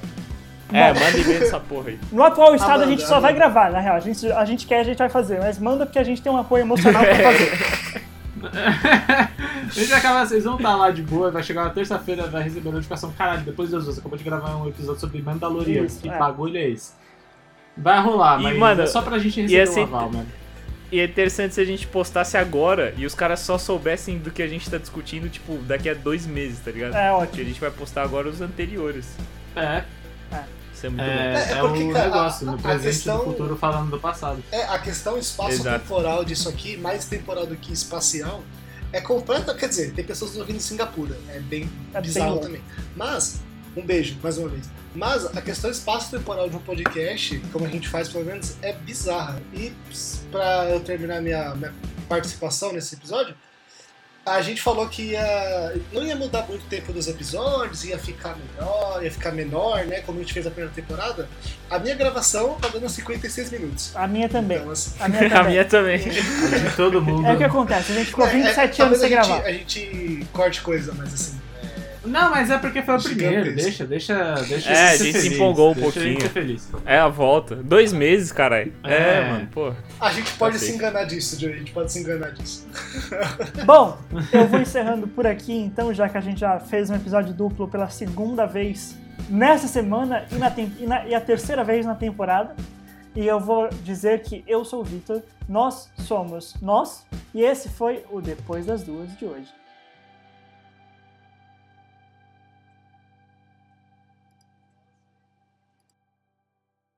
É, manda e-mail nessa <laughs> porra aí. No atual estado a gente só vai gravar, na real. A gente, a gente quer, a gente vai fazer. Mas manda porque a gente tem um apoio emocional pra <laughs> fazer. A gente vai acabar, vocês vão estar lá de boa, vai chegar na terça-feira, vai receber a notificação. Caralho, depois das duas, acabou de gravar um episódio sobre Mandalorian. Isso, que é. bagulho é esse? Vai rolar, E, mas mano, é só pra gente e receber é o sempre- aval, mano. E é interessante se a gente postasse agora e os caras só soubessem do que a gente tá discutindo, tipo, daqui a dois meses, tá ligado? É Porque ótimo. a gente vai postar agora os anteriores. É, Isso é muito é, louco. É, é porque, o cara, negócio, a- no a presente e questão- no futuro falando do passado. É, a questão espaço-temporal disso aqui, mais temporal do que espacial, é completa. Quer dizer, tem pessoas ouvindo em Singapura, é bem É bem bizarro louco. também. Mas, um beijo, mais uma vez. Mas a questão espaço-temporal de um podcast, como a gente faz pelo menos, é bizarra. E pra eu terminar minha, minha participação nesse episódio, a gente falou que ia, não ia mudar muito o tempo dos episódios, ia ficar melhor, ia ficar menor, né? Como a gente fez a primeira temporada. A minha gravação tá dando 56 minutos. A minha também. Então, assim, A minha <laughs> A também. minha também. De todo mundo. É o que acontece, a gente ficou É, 27 é, anos talvez sem a gente, gravar. A gente corte coisa, mas assim. Não, mas é porque foi o primeiro. Deixa, deixa, deixa É, a gente se feliz, empolgou um deixa pouquinho. ser feliz. É a volta. Dois meses, caralho. É, É. mano, pô. A gente pode Ok. se enganar disso, Joey. A gente pode se enganar disso. <laughs> Bom, eu vou encerrando por aqui, então, já que a gente já fez um episódio duplo pela segunda vez nessa semana e, na e na- e a terceira vez na temporada. E eu vou dizer que eu sou o Vitor, nós somos nós, e esse foi o Depois das Duas de hoje.